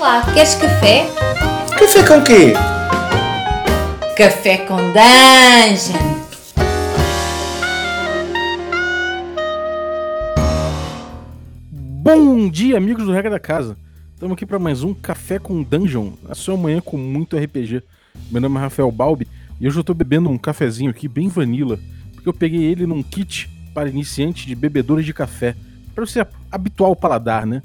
Olá, queres café? Café com quê? Café com Dungeon! Bom dia, amigos do Regra da Casa. Estamos aqui para mais um Café com Dungeon, a sua manhã com muito RPG. Meu nome é Rafael Balbi e hoje eu estou bebendo um cafezinho aqui bem vanilla, porque eu peguei ele num kit para iniciantes de bebedores de café, para você habituar o paladar, né?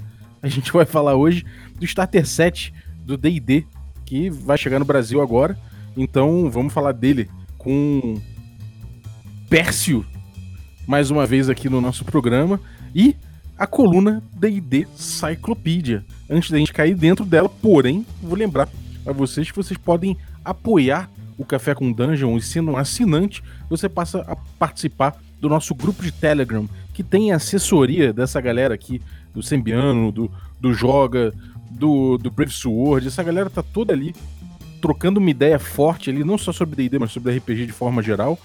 A gente vai falar hoje do Starter 7 do D&D, que vai chegar no Brasil agora. Então, vamos falar dele com Pércio mais uma vez aqui no nosso programa e a coluna D&D Cyclopedia. Antes da gente cair dentro dela, porém, vou lembrar a vocês que vocês podem apoiar o Café com Dungeon e sendo um assinante, você passa a participar do nosso grupo de Telegram, que tem assessoria dessa galera aqui do Sembiano, do, do Joga, do, do Brave Sword. Essa galera tá toda ali trocando uma ideia forte ali, não só sobre D&D, mas sobre RPG de forma geral.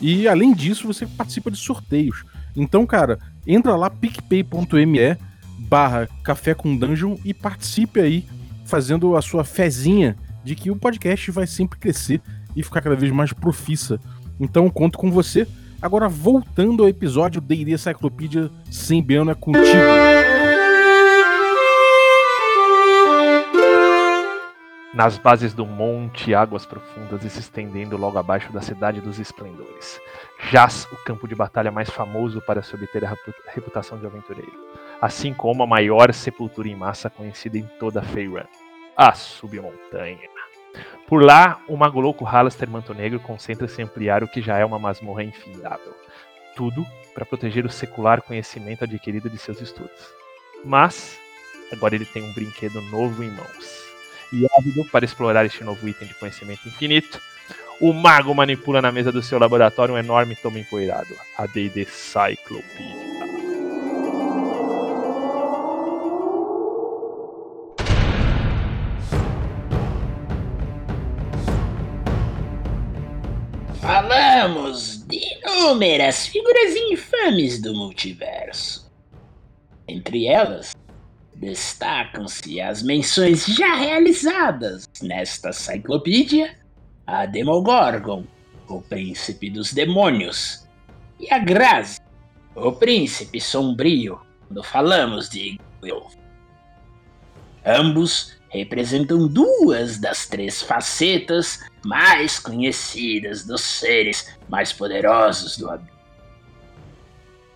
E além disso, você participa de sorteios. Então, cara, entra lá picpay.me barra café com dungeon e participe aí fazendo a sua fezinha de que o podcast vai sempre crescer e ficar cada vez mais profissa. Então, conto com você. Agora, voltando ao episódio D&D Cyclopedia Sembiano é contigo. Nas bases do monte, águas profundas e se estendendo logo abaixo da cidade dos esplendores. Jaz o campo de batalha mais famoso para se obter a reputação de aventureiro, assim como a maior sepultura em massa conhecida em toda Feyran, a submontanha. Por lá, o mago louco Halaster Manto Negro concentra-se em ampliar o que já é uma masmorra infindável. Tudo para proteger o secular conhecimento adquirido de seus estudos. Mas, agora ele tem um brinquedo novo em mãos e ávido para explorar este novo item de conhecimento infinito, o mago manipula na mesa do seu laboratório um enorme tomo empoeirado, a D&D Cyclopedia. Falamos de inúmeras figuras infames do multiverso. Entre elas, Destacam-se as menções já realizadas nesta enciclopédia a Demogorgon, o príncipe dos demônios, e a Grazi, o príncipe sombrio, quando falamos de Will. Ambos representam duas das três facetas mais conhecidas dos seres mais poderosos do abismo.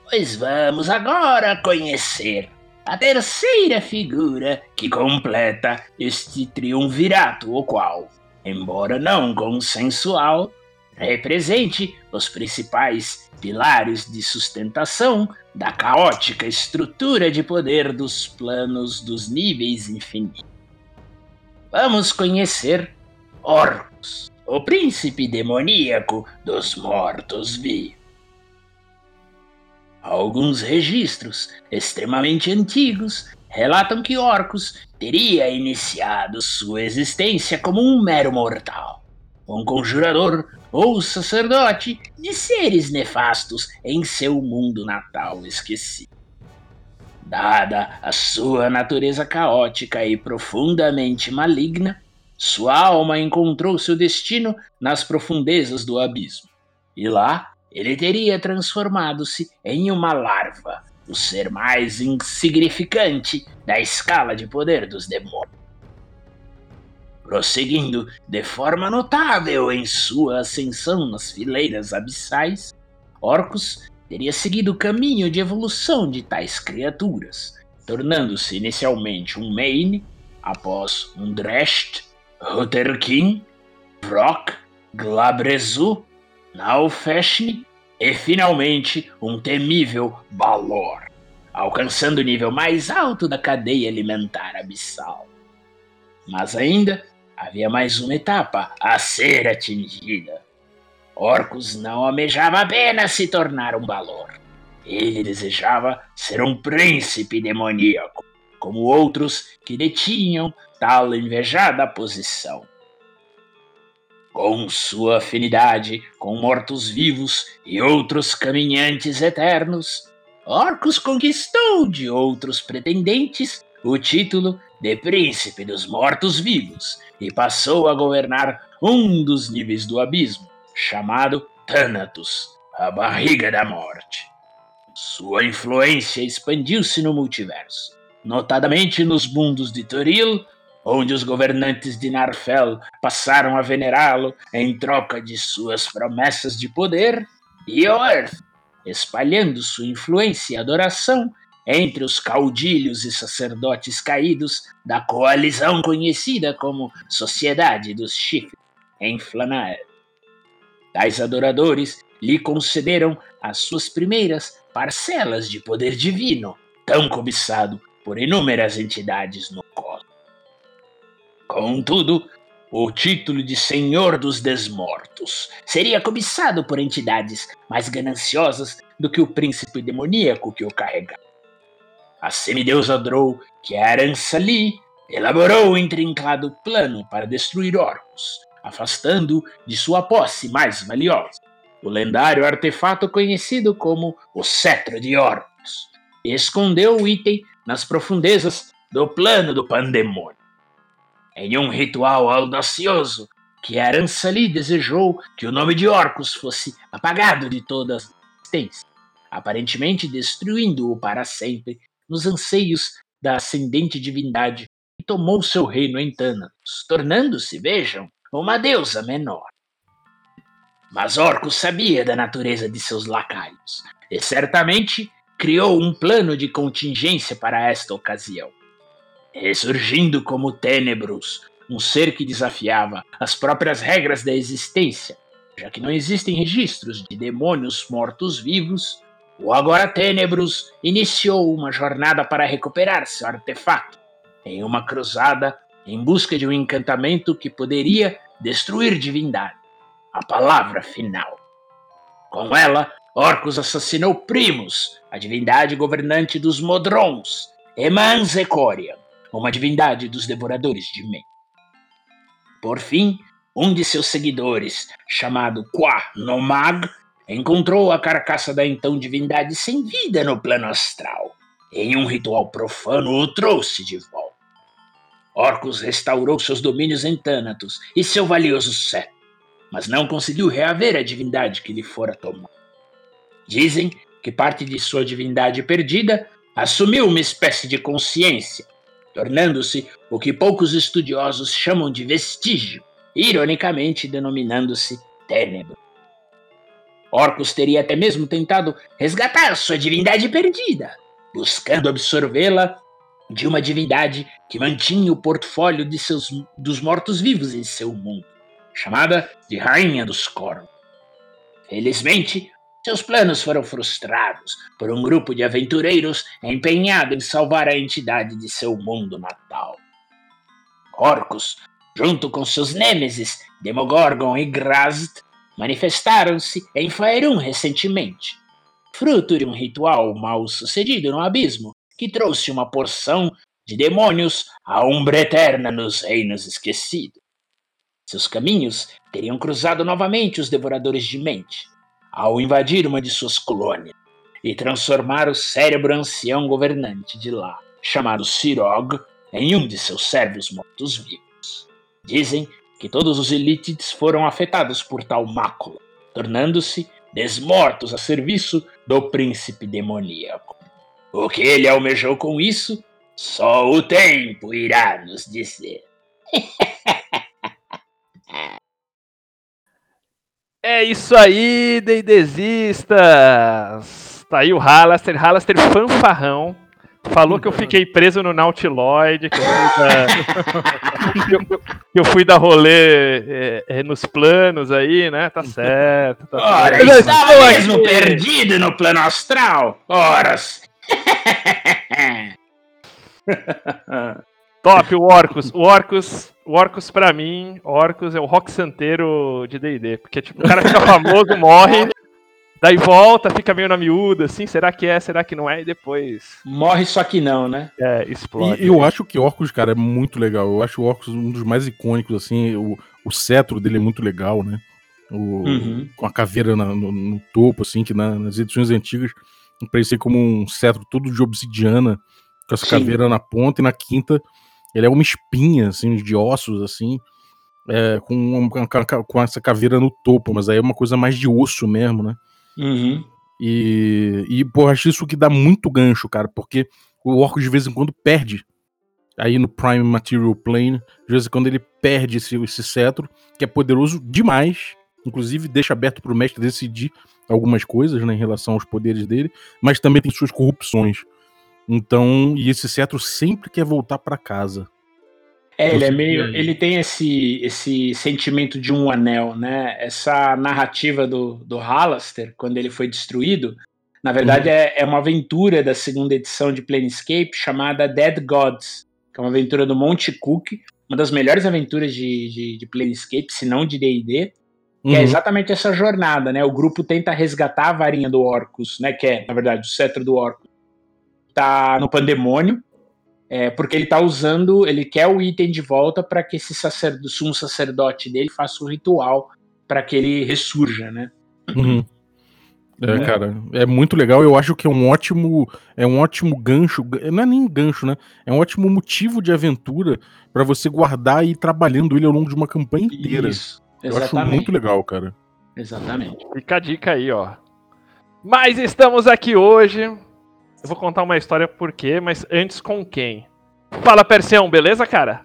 Pois vamos agora conhecer a terceira figura que completa este triunvirato, o qual, embora não consensual, represente os principais pilares de sustentação da caótica estrutura de poder dos planos dos níveis infinitos. Vamos conhecer Orcus, o príncipe demoníaco dos mortos-vivos. Alguns registros extremamente antigos relatam que Orcus teria iniciado sua existência como um mero mortal, um conjurador ou sacerdote de seres nefastos em seu mundo natal esquecido. Dada a sua natureza caótica e profundamente maligna, sua alma encontrou seu destino nas profundezas do abismo, e lá ele teria transformado-se em uma larva, o ser mais insignificante da escala de poder dos demônios. Prosseguindo de forma notável em sua ascensão nas fileiras abissais, Orcus teria seguido o caminho de evolução de tais criaturas, tornando-se inicialmente um Maine, após um Dresht, Rutherkin, Vrock, Glabrezu Naufeshni e finalmente um temível Balor, alcançando o nível mais alto da cadeia alimentar abissal. Mas ainda havia mais uma etapa a ser atingida. Orcus não almejava apenas se tornar um Balor. Ele desejava ser um príncipe demoníaco, como outros que detinham tal invejada posição com sua afinidade com mortos-vivos e outros caminhantes eternos, Orcus conquistou de outros pretendentes o título de Príncipe dos Mortos-Vivos e passou a governar um dos níveis do abismo, chamado Thanatos, a Barriga da Morte. Sua influência expandiu-se no multiverso, notadamente nos mundos de Toril, onde os governantes de Narfel passaram a venerá-lo em troca de suas promessas de poder, e Earth, espalhando sua influência e adoração entre os caudilhos e sacerdotes caídos da coalizão conhecida como Sociedade dos Chifres, em Flanael. Tais adoradores lhe concederam as suas primeiras parcelas de poder divino, tão cobiçado por inúmeras entidades no. Contudo, o título de Senhor dos Desmortos seria cobiçado por entidades mais gananciosas do que o príncipe demoníaco que o carregava. A semideusa Drow, que era Ansali, elaborou um intrincado plano para destruir Orcus, afastando de sua posse mais valiosa, o lendário artefato conhecido como o Cetro de Orcus, e escondeu o item nas profundezas do plano do pandemônio. Em um ritual audacioso, que Aransali desejou que o nome de Orcus fosse apagado de todas as existências, aparentemente destruindo-o para sempre nos anseios da ascendente divindade que tomou seu reino em Thanatos, tornando-se, vejam, uma deusa menor. Mas Orcus sabia da natureza de seus lacaios e certamente criou um plano de contingência para esta ocasião. Ressurgindo como Ténebros, um ser que desafiava as próprias regras da existência, já que não existem registros de demônios mortos-vivos, o agora Ténebros iniciou uma jornada para recuperar seu artefato, em uma cruzada em busca de um encantamento que poderia destruir divindade, a palavra final. Com ela, Orcus assassinou Primus, a divindade governante dos Modrons, e Manzecorian, uma divindade dos devoradores de mente. Por fim, um de seus seguidores, chamado Qua Nomag, encontrou a carcaça da então divindade sem vida no plano astral. Em um ritual profano, o trouxe de volta. Orcus restaurou seus domínios em Thanatos e seu valioso cetro, mas não conseguiu reaver a divindade que lhe fora tomada. Dizem que parte de sua divindade perdida assumiu uma espécie de consciência, tornando-se o que poucos estudiosos chamam de vestígio, ironicamente denominando-se Ténebro. Orcus teria até mesmo tentado resgatar sua divindade perdida, buscando absorvê-la de uma divindade que mantinha o portfólio de seus, dos mortos-vivos em seu mundo, chamada de Rainha dos Corvos. Felizmente, seus planos foram frustrados por um grupo de aventureiros empenhado em salvar a entidade de seu mundo natal. Orcus, junto com seus nêmesis Demogorgon e Grazd, manifestaram-se em Faerun recentemente, fruto de um ritual mal sucedido no abismo que trouxe uma porção de demônios à Umbra Eterna nos Reinos Esquecidos. Seus caminhos teriam cruzado novamente os Devoradores de Mente, ao invadir uma de suas colônias e transformar o cérebro ancião governante de lá, chamado Sirog, em um de seus servos mortos-vivos. Dizem que todos os Elítides foram afetados por tal mácula, tornando-se desmortos a serviço do príncipe demoníaco. O que ele almejou com isso, só o tempo irá nos dizer. É isso aí, Deidesistas! Tá aí o Halaster, Halaster fanfarrão. Falou que eu fiquei preso no Nautiloid, que eu fui da, que eu, fui dar rolê é, é, nos planos aí, né? Tá certo. Tá Ora, certo. estava mesmo perdido no plano astral? Horas! Top, o Orcus. O Orcus, o Orcus pra mim, Orcus é o rock santeiro de D&D. Porque, tipo, o cara fica famoso, morre, daí volta, fica meio na miúda, assim, será que é, será que não é, e depois, Morre só que não, né? é, explode. E eu acho que Orcus, cara, é muito legal. Eu acho o Orcus um dos mais icônicos, assim. O, o cetro dele é muito legal, né? O, Uhum. Com a caveira na- no, no topo, assim, que na- nas edições antigas parecia como um cetro todo de obsidiana. com essa Sim. caveira na ponta, e na quinta ele é uma espinha, assim, de ossos, assim, é, com, uma- com, essa caveira no topo, mas aí é uma coisa mais de osso mesmo, né? Uhum. E, e pô, acho isso que dá muito gancho, cara, porque o orco de vez em quando perde. Aí no Prime Material Plane, de vez em quando ele perde esse, esse cetro, que é poderoso demais. Inclusive, deixa aberto pro mestre decidir algumas coisas né, em relação aos poderes dele, mas também tem suas corrupções. Então, e esse cetro sempre quer voltar pra casa. É, ele é meio. Ele tem esse, esse sentimento de um anel, né? Essa narrativa do, do Halaster, quando ele foi destruído, na verdade é, é uma aventura da segunda edição de Planescape chamada Dead Gods, que é uma aventura do Monte Cook, uma das melhores aventuras de, de, de Planescape, se não de DD, que é Uhum. exatamente essa jornada, né? O grupo tenta resgatar a varinha do Orcus, né? Que é, na verdade, o cetro do Orcus. Tá no pandemônio, é, porque ele tá usando, ele quer o item de volta para que esse sacerdote, sumo sacerdote dele faça um ritual para que ele ressurja, né? Uhum. É, Uhum. cara, é muito legal. Eu acho que é um ótimo, é um ótimo gancho. Não é nem gancho, né? É um ótimo motivo de aventura pra você guardar e ir trabalhando ele ao longo de uma campanha inteira. Isso, Eu acho muito legal, cara. Exatamente. Fica a dica aí, ó. Mas estamos aqui hoje. Eu vou contar uma história por quê, mas antes com quem? Fala, Persião, beleza, cara?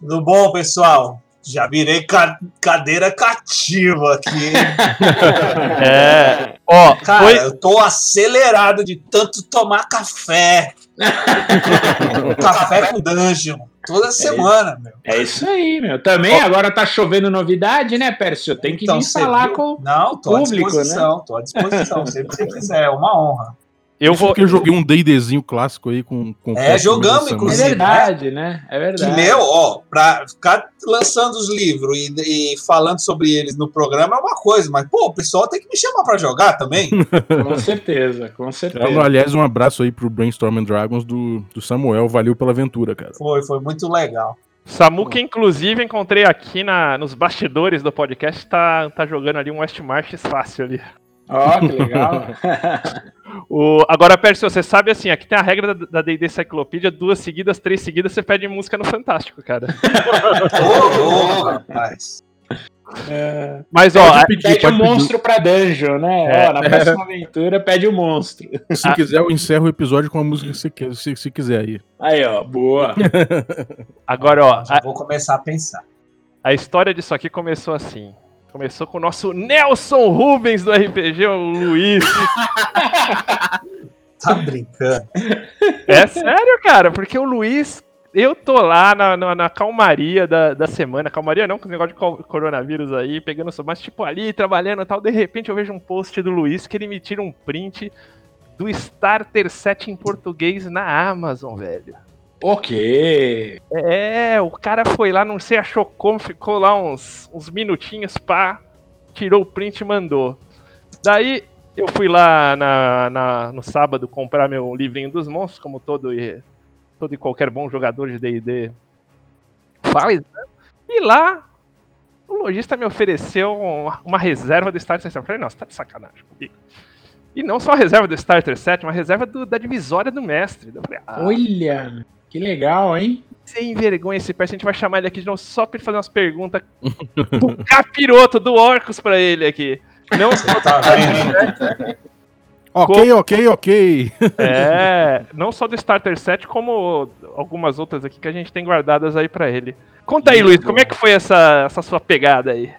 Tudo bom, pessoal? Já virei ca- cadeira cativa aqui. É. Ó, Cara, foi. eu tô acelerado de tanto tomar café. café com dungeon. Toda semana, meu. É isso aí, meu. Também agora tá chovendo novidade, né, Pércio? Tem que vir Então, você falar viu? com. Não, tô público, à disposição. Tô à disposição. Sempre que você quiser. É uma honra. Eu Isso vou. porque eu joguei um D&Dzinho clássico aí com... com É, jogamos, essa É inclusive. verdade, né? É Que, verdade. meu, ó, pra ficar lançando os livros e, e falando sobre eles no programa é uma coisa, mas, pô, o pessoal tem que me chamar pra jogar também. Com certeza, com certeza. semana. Aliás, um abraço aí pro Brainstorm and Dragons do, do Samuel. Valeu pela aventura, cara. Foi, foi muito legal. Samu, que inclusive encontrei aqui na, nos bastidores do podcast, tá, tá jogando ali um West Marches fácil ali. Ó, que legal. O, agora, Percy, você sabe assim, aqui tem a regra da- da D&D Cyclopedia, duas seguidas, três seguidas, você pede música no Fantástico, cara. Ô, louco, rapaz. Mas, ó, pedir, Pede o pedir. monstro pra dungeon, né? É. Ó, na próxima aventura, pede o monstro. Se quiser, eu encerro o episódio com a música que você quer, se, se quiser aí. Aí, ó, boa. agora, ó, Já a, vou começar a pensar. a história disso aqui começou assim. Começou com o nosso Nelson Rubens do RPG, o Luiz. Tá brincando. É sério, cara, porque o Luiz, eu tô lá na, na, na calmaria da, da semana, calmaria não, com o negócio de co- coronavírus aí, pegando só, mas tipo ali, trabalhando e tal, de repente eu vejo um post do Luiz que ele me tira um print do Starter 7 em português na Amazon, velho. Ok. É, o cara foi lá, não sei, achou como, ficou lá uns, uns minutinhos, pá, tirou o print e mandou. Daí eu fui lá na, na- no sábado comprar meu livrinho dos monstros, como todo e, todo e qualquer bom jogador de D&D faz, né? E lá o lojista me ofereceu uma, uma reserva do Starter 7. Eu falei, não, você tá de sacanagem comigo. E não só a reserva do Starter 7, uma reserva do- da divisória do mestre. Eu falei, ah, Olha, que legal, hein? sem vergonha esse perso, a gente vai chamar ele aqui de novo só pra ele fazer umas perguntas do capiroto, do Orcus pra ele aqui. Não só, Tá vendo? Ok, ok, ok. é, não só do Starter 7, como algumas outras aqui que a gente tem guardadas aí pra ele. Conta aí, Luiz, como é que foi essa, essa sua pegada aí?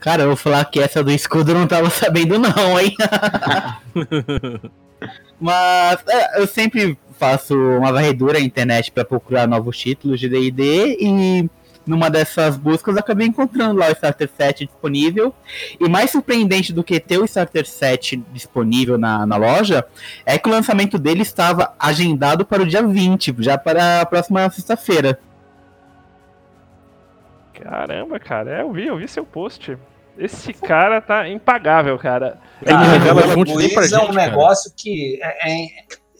Cara, eu vou falar que essa do escudo eu não tava sabendo não, hein? Mas é, eu sempre faço uma varredura na internet pra procurar novos títulos de D&D e numa dessas buscas acabei encontrando lá o Starter 7 disponível. E mais surpreendente do que ter o Starter 7 disponível na, na loja é que o lançamento dele estava agendado para o dia 20, já para a próxima sexta-feira. Caramba, cara, é, eu vi, eu vi seu post. Esse cara tá impagável, cara. Ele Cara, revela o Luiz é gente, um cara. negócio que é, é-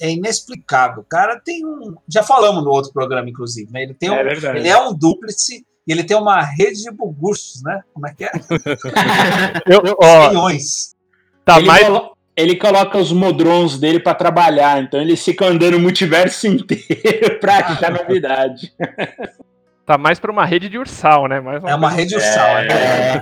é inexplicável. O cara tem um. Já falamos no outro programa, inclusive, né? Ele, tem um, É verdade. ele é um dúplice e ele tem uma rede de bugursos, né? Como é que é? Eu, ó, Milhões. tá ele, mais. colo- ele coloca os modrons dele pra trabalhar, então ele fica andando o multiverso inteiro pra achar novidade. Tá mais pra uma rede de ursal, né? Mais É uma rede ursal, é, É. é.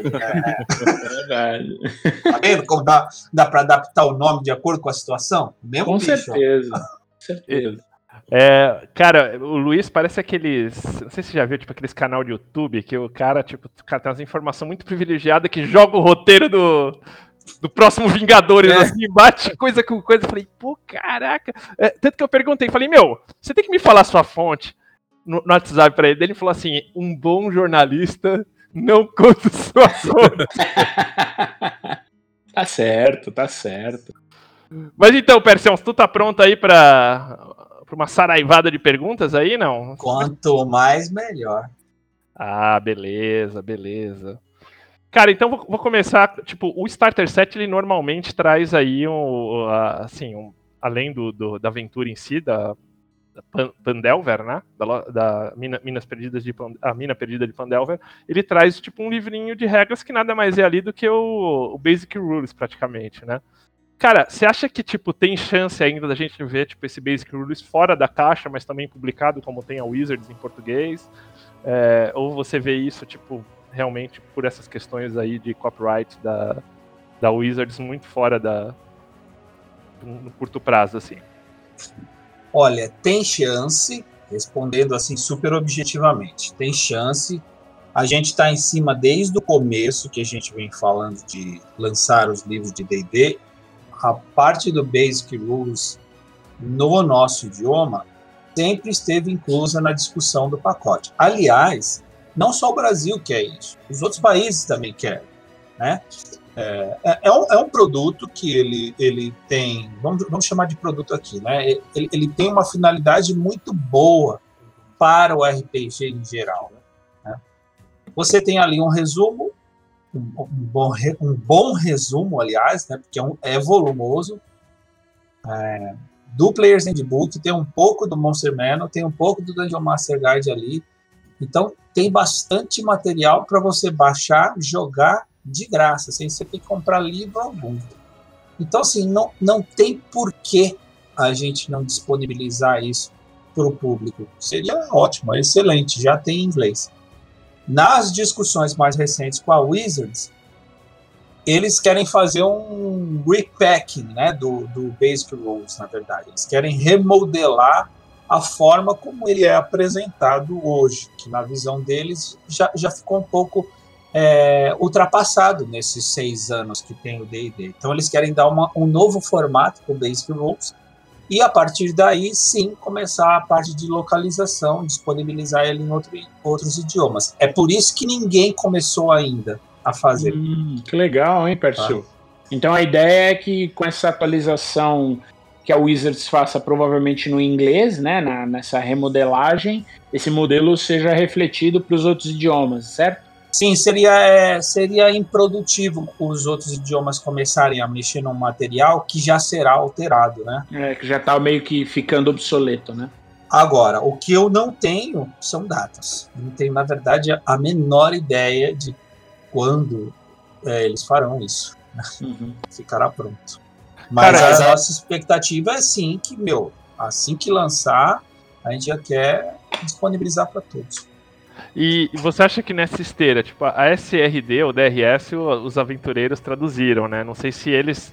Verdade. Tá vendo como dá, dá pra adaptar o nome de acordo com a situação? Mesmo Com bicho, certeza. Com certeza. É, cara, o Luiz parece aqueles. Não sei se você já viu, tipo, aqueles canal de YouTube que o cara, tipo, o cara tem umas informações muito privilegiadas que joga o roteiro do. Do próximo Vingadores, É. assim, bate coisa com coisa. Eu Falei, pô, caraca. É, tanto que eu perguntei, falei, meu, você tem que me falar a sua fonte no, no WhatsApp pra ele. Ele falou assim: um bom jornalista não conta sua fonte. tá certo, tá certo. Mas então, Persião, tu tá pronto aí pra, pra uma saraivada de perguntas aí, não? Quanto mais, melhor. Ah, beleza, beleza. Cara, então vou, vou começar. Tipo, o Starter Set ele normalmente traz aí um, assim, um- além do, do- da aventura em si, da Pan- Pandelver, né? Da, da mina- Minas Perdidas de a Mina Perdida de Pandelver, ele traz tipo um livrinho de regras que nada mais é ali do que o, o Basic Rules, praticamente, né? Cara, você acha que tipo tem chance ainda da gente ver tipo esse Basic Rules fora da caixa, mas também publicado como tem a Wizards em português? É, ou você vê isso, tipo, realmente por essas questões aí de copyright da, da Wizards muito fora da. no curto prazo, assim. Olha, tem chance, respondendo assim super objetivamente, tem chance. A gente está em cima desde o começo que a gente vem falando de lançar os livros de D&D. A parte do Basic Rules no nosso idioma sempre esteve inclusa na discussão do pacote. Aliás, não só o Brasil quer isso, os outros países também querem, né? É, é- é um, é um produto que ele, ele tem, vamos, vamos chamar de produto aqui, né? Ele, ele tem uma finalidade muito boa para o RPG em geral. né? Você tem ali um resumo, um, bom, um bom resumo, aliás, né? Porque é, um- é volumoso. é, do Player's Handbook, tem um pouco do Monster Manual, tem um pouco do Dungeon Master Guide ali. Então, tem bastante material para você baixar, jogar de graça, sem você ter que comprar livro algum. Então, assim, não, não tem por que a gente não disponibilizar isso para o público. Seria ótimo, excelente, já tem em inglês. Nas discussões mais recentes com a Wizards, eles querem fazer um repacking né, do, do Basic Rules, na verdade. Eles querem remodelar a forma como ele é apresentado hoje, que na visão deles já, já ficou um pouco é, ultrapassado nesses seis anos que tem o D&D. Então eles querem dar uma, um novo formato para o Basic Rules e a partir daí sim começar a parte de localização, disponibilizar ele em outro, outros idiomas. É por isso que ninguém começou ainda a fazer. Hum, que legal, hein, Persil? Então a ideia é que com essa atualização que a Wizards faça provavelmente no inglês, né, na- nessa remodelagem, esse modelo seja refletido para os outros idiomas, certo? Sim, seria, é, seria improdutivo os outros idiomas começarem a mexer num material que já será alterado, né? É, que já está meio que ficando obsoleto, né? Agora, o que eu não tenho são datas. Não tenho, na verdade, a menor ideia de quando é, eles farão isso. Uhum. Ficará pronto. Mas Cara, a nossa expectativa é sim que, meu, assim que lançar, a gente já quer disponibilizar para todos. E você acha que nessa esteira, tipo, a SRD ou DRS, os aventureiros traduziram, né? Não sei se eles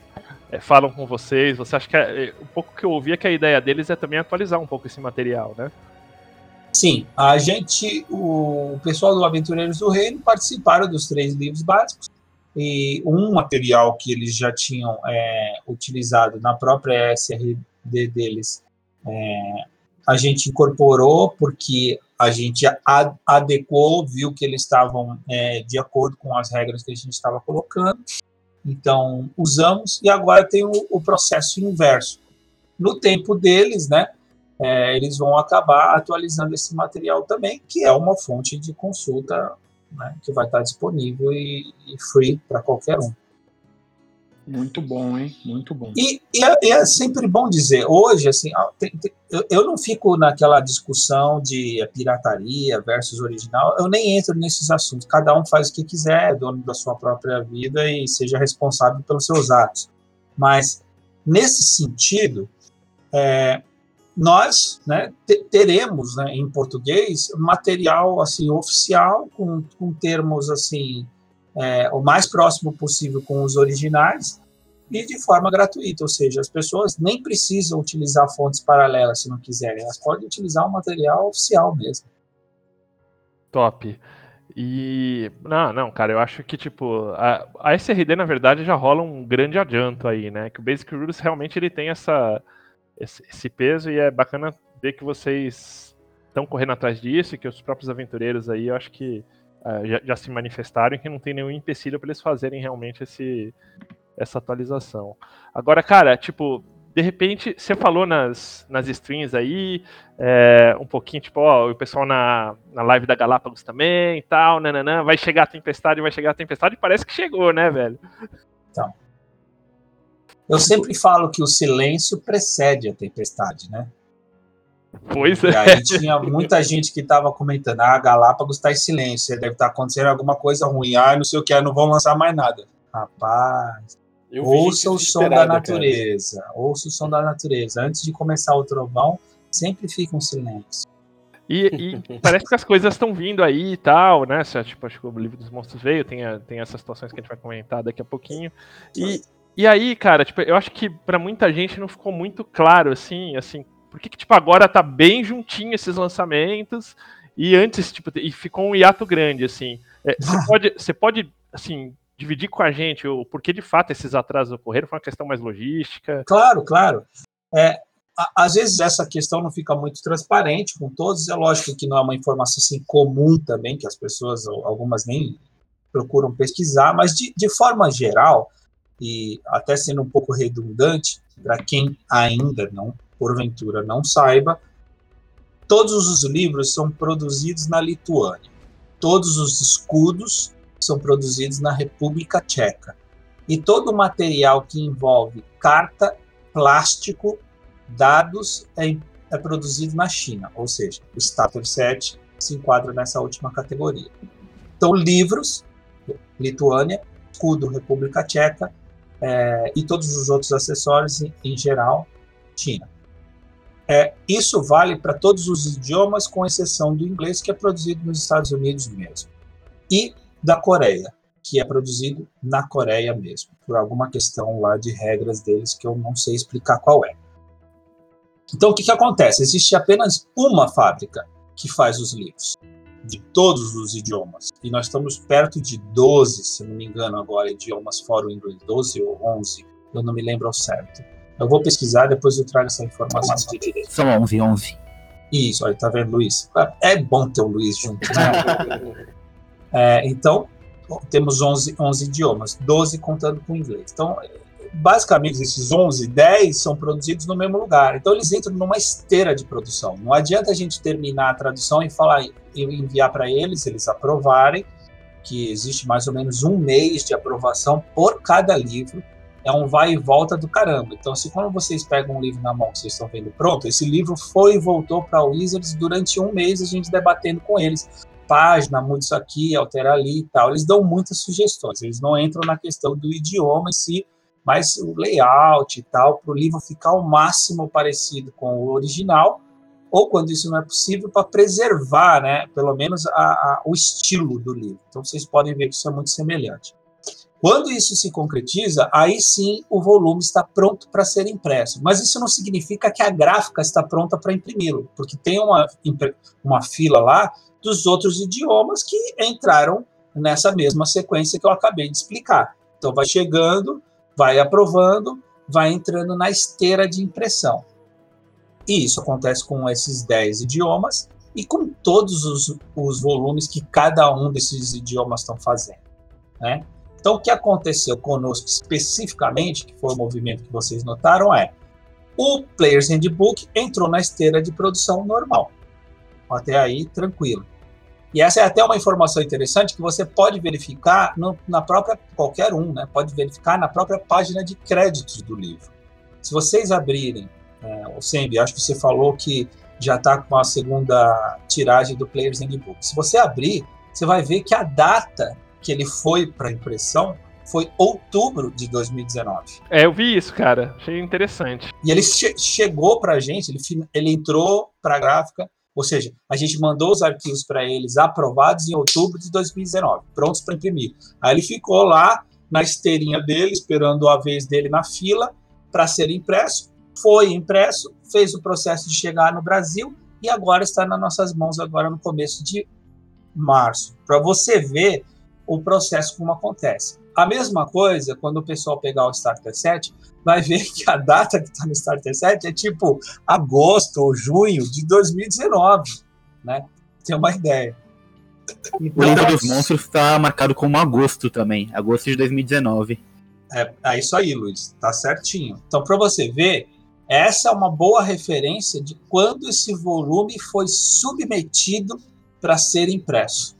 é, falam com vocês. Você acha que é, um pouco que eu ouvi é que a ideia deles é também atualizar um pouco esse material, né? Sim, a gente, o, o pessoal do Aventureiros do Reino participaram dos três livros básicos e um material que eles já tinham é, utilizado na própria SRD deles, é, a gente incorporou porque a gente adequou, viu que eles estavam é, de acordo com as regras que a gente estava colocando, então usamos e agora tem o, o processo inverso. No tempo deles, né? é, eles vão acabar atualizando esse material também, que é uma fonte de consulta né, que vai estar disponível e, e free para qualquer um. Muito bom, hein? Muito bom. E, e é, é sempre bom dizer, hoje, assim, tem- tem- eu, eu não fico naquela discussão de pirataria versus original, eu nem entro nesses assuntos. Cada um faz o que quiser, é dono da sua própria vida e seja responsável pelos seus atos. Mas nesse sentido, é, nós né, teremos né, em português material assim oficial com, com termos assim é, o mais próximo possível com os originais e de forma gratuita, ou seja, as pessoas nem precisam utilizar fontes paralelas se não quiserem, elas podem utilizar o material oficial mesmo. Top. E. Não, não, cara, eu acho que, tipo, a, a SRD, na verdade, já rola um grande adianto aí, né? Que o Basic Rules realmente ele tem essa, esse, esse peso e é bacana ver que vocês estão correndo atrás disso e que os próprios aventureiros aí, eu acho que uh, já, já, se manifestaram e que não tem nenhum empecilho para eles fazerem realmente esse, essa atualização. Agora, cara, tipo, de repente, você falou nas, nas streams aí, é, um pouquinho, tipo, ó, o pessoal na, na live da Galápagos também e tal, nananã, vai chegar a tempestade, vai chegar a tempestade, parece que chegou, né, velho? Então. Eu sempre falo que o silêncio precede a tempestade, né? Pois é. E aí tinha muita gente que estava comentando, ah, a Galápagos está em silêncio, deve estar tá acontecendo alguma coisa ruim, ah, não sei o que, não vão lançar mais nada. Rapaz, ouça o som da natureza. Cara. Ouça o som da natureza. Antes de começar o trovão, sempre fica um silêncio. E, e parece que as coisas estão vindo aí e tal, né? Tipo, acho que o livro dos monstros veio, tem, a, tem essas situações que a gente vai comentar daqui a pouquinho. E, e aí, cara, tipo, eu acho que para muita gente não ficou muito claro, assim, assim, por que, que, tipo, agora tá bem juntinho esses lançamentos e antes, tipo, e ficou um hiato grande, assim. É, você pode, você pode, assim, dividir com a gente o porquê de fato esses atrasos ocorreram? Foi uma questão mais logística? Claro, claro. É, às vezes essa questão não fica muito transparente com todos. É lógico que não é uma informação assim comum também, que as pessoas, algumas nem procuram pesquisar, mas de, de forma geral, e até sendo um pouco redundante, para quem ainda não, porventura, não saiba, todos os livros são produzidos na Lituânia. Todos os escudos são produzidos na República Tcheca. E todo o material que envolve carta, plástico, dados é, é produzido na China, ou seja, o Stater 7 se enquadra nessa última categoria. Então, livros, Lituânia, escudo, República Tcheca, é, e todos os outros acessórios, em, em geral, China. É, isso vale para todos os idiomas, com exceção do inglês, que é produzido nos Estados Unidos mesmo. E da Coreia, que é produzido na Coreia mesmo, por alguma questão lá de regras deles que eu não sei explicar qual é. Então, o que, que acontece? Existe apenas uma fábrica que faz os livros, de todos os idiomas. E nós estamos perto de 12, se não me engano, agora, idiomas fora o inglês, 12 ou 11, eu não me lembro ao certo. Eu vou pesquisar, depois eu trago essa informação. São 11, 11. Isso, olha, tá vendo, Luiz? É bom ter o Luiz junto, né? É, então, temos 11, 11 idiomas, 12 contando com o inglês. Então, basicamente, esses 11, 10 são produzidos no mesmo lugar. Então, eles entram numa esteira de produção. Não adianta a gente terminar a tradução e falar e enviar para eles, eles aprovarem, que existe mais ou menos um mês de aprovação por cada livro. É um vai e volta do caramba. Então, se quando vocês pegam um livro na mão que vocês estão vendo pronto, esse livro foi e voltou para o Wizards durante um mês, a gente debatendo com eles página, muda isso aqui, altera ali e tal. Eles dão muitas sugestões, eles não entram na questão do idioma em si, mas o layout e tal, para o livro ficar ao máximo parecido com o original, ou quando isso não é possível, para preservar, né, pelo menos a, a, o estilo do livro. Então vocês podem ver que isso é muito semelhante. Quando isso se concretiza, aí sim o volume está pronto para ser impresso. Mas isso não significa que a gráfica está pronta para imprimi-lo, porque tem uma, uma fila lá dos outros idiomas que entraram nessa mesma sequência que eu acabei de explicar. Então, vai chegando, vai aprovando, vai entrando na esteira de impressão. E isso acontece com esses 10 idiomas e com todos os, os volumes que cada um desses idiomas estão fazendo. Né? Então, o que aconteceu conosco especificamente, que foi o movimento que vocês notaram, é o Players Handbook entrou na esteira de produção normal. Até aí, tranquilo. E essa é até uma informação interessante que você pode verificar no, na própria, qualquer um, né? Pode verificar na própria página de créditos do livro. Se vocês abrirem, é, o Sembi, acho que você falou que já está com a segunda tiragem do Players Handbook. Se você abrir, você vai ver que a data que ele foi para impressão foi outubro de 2019. É, eu vi isso, cara. Achei interessante. E ele che chegou para a gente, ele, ele entrou para a gráfica, ou seja, a gente mandou os arquivos para eles aprovados em outubro de 2019, prontos para imprimir. Aí ele ficou lá na esteirinha dele, esperando a vez dele na fila para ser impresso. Foi impresso, fez o processo de chegar no Brasil e agora está nas nossas mãos agora no começo de março. Para você ver o processo como acontece. A mesma coisa, quando o pessoal pegar o Starter 7, vai ver que a data que está no Starter 7 é tipo agosto ou junho de 2019, né? Tem uma ideia. Então, o livro dos monstros está marcado como agosto também, agosto de 2019. É, é isso aí, Luiz, tá certinho. Então, para você ver, essa é uma boa referência de quando esse volume foi submetido para ser impresso.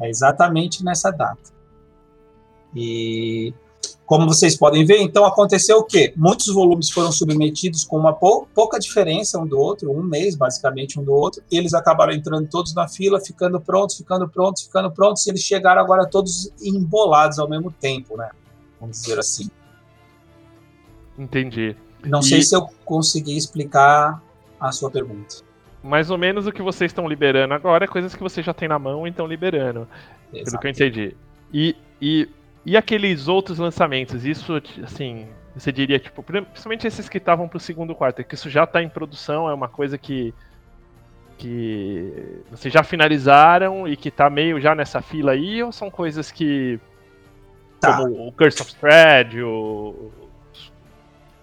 É exatamente nessa data. E como vocês podem ver, então aconteceu o quê? Muitos volumes foram submetidos com uma pou, pouca diferença um do outro, um mês basicamente um do outro, e eles acabaram entrando todos na fila, ficando prontos, ficando prontos, ficando prontos, e eles chegaram agora todos embolados ao mesmo tempo, né? Vamos dizer assim. Entendi. Não e... sei se eu consegui explicar a sua pergunta. Mais ou menos o que vocês estão liberando agora é coisas que vocês já têm na mão e estão liberando. Exato. Pelo que eu entendi. E, e e aqueles outros lançamentos, isso, assim, você diria, tipo, principalmente esses que estavam pro segundo quarto, que isso já tá em produção, é uma coisa que que vocês já finalizaram e que tá meio já nessa fila aí, ou são coisas que tá. como o Curse of Strahd, o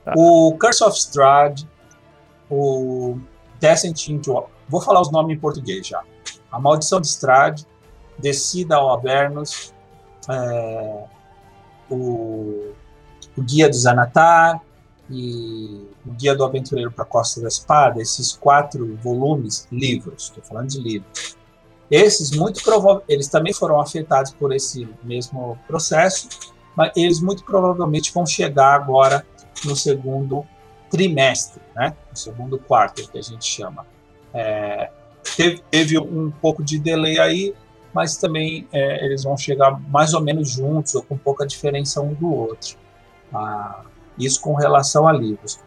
tá. o Curse of Strahd, o Descent into vou falar os nomes em português já. A Maldição de Strahd, Descida ao Avernus, é, o, o, Guia do Zanatar e o Guia do Aventureiro para a Costa da Espada, esses quatro volumes, livros, estou falando de livros, esses muito provavelmente, eles também foram afetados por esse mesmo processo, mas eles muito provavelmente vão chegar agora no segundo trimestre, né? Segundo quarto, que a gente chama. É, teve, teve um pouco de delay aí, mas também é, eles vão chegar mais ou menos juntos ou com pouca diferença um do outro. Ah, isso com relação a livros.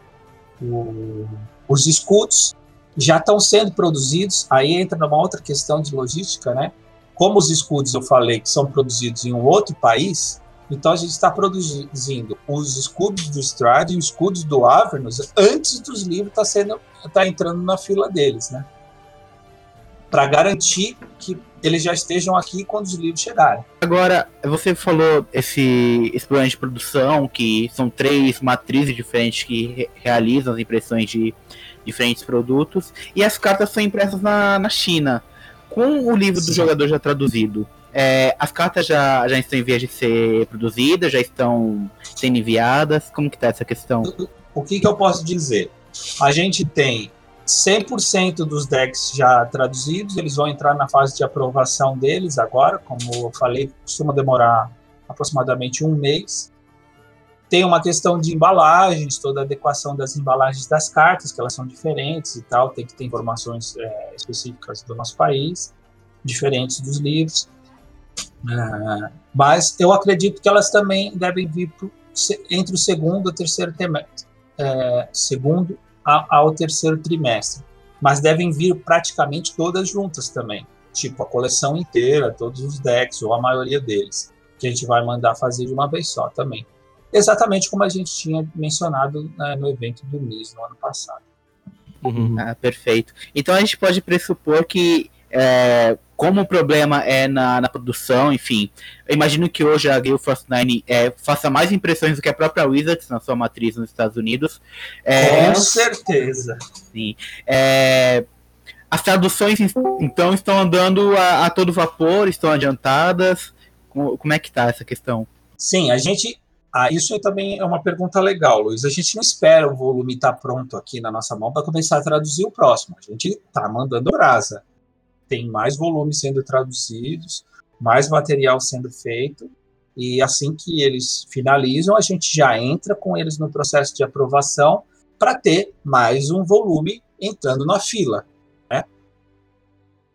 O, os escudos já estão sendo produzidos, aí entra numa outra questão de logística, né? Como os escudos eu falei que são produzidos em um outro país, então a gente está produzindo os escudos do Strade e os escudos do Avernus antes dos livros estar tá sendo tá entrando na fila deles, né? Para garantir que eles já estejam aqui quando os livros chegarem. Agora, você falou esse, esse programa de produção, que são três matrizes diferentes que re realizam as impressões de diferentes produtos, e as cartas são impressas na, na China. Com o livro Sim. do jogador já traduzido, é, as cartas já, já estão em vias de ser produzidas, já estão sendo enviadas? Como que está essa questão? O, o que, que eu posso dizer? A gente tem 100% dos decks já traduzidos, eles vão entrar na fase de aprovação deles agora, como eu falei, costuma demorar aproximadamente um mês. Tem uma questão de embalagens, toda a adequação das embalagens das cartas, que elas são diferentes e tal, tem que ter informações é, específicas do nosso país, diferentes dos livros. É, mas eu acredito que elas também devem vir pro, entre o segundo e o terceiro trimestre. É, segundo ao terceiro trimestre. Mas devem vir praticamente todas juntas também. Tipo, a coleção inteira, todos os decks, ou a maioria deles, que a gente vai mandar fazer de uma vez só também. Exatamente como a gente tinha mencionado né, no evento do NIS no ano passado. Uhum. Ah, perfeito. Então a gente pode pressupor que é, como o problema é na, na produção, enfim, eu imagino que hoje a Gale Force 9 é, faça mais impressões do que a própria Wizards na sua matriz nos Estados Unidos. É, Com certeza. Sim. É, as traduções, então, estão andando a, a, todo vapor, estão adiantadas. Como, é que está essa questão? Sim, a gente ah, isso também é uma pergunta legal, Luiz. A gente não espera o volume estar tá pronto aqui na nossa mão para começar a traduzir o próximo. A gente está mandando brasa tem mais volumes sendo traduzidos, mais material sendo feito, e assim que eles finalizam, a gente já entra com eles no processo de aprovação para ter mais um volume entrando na fila. Né?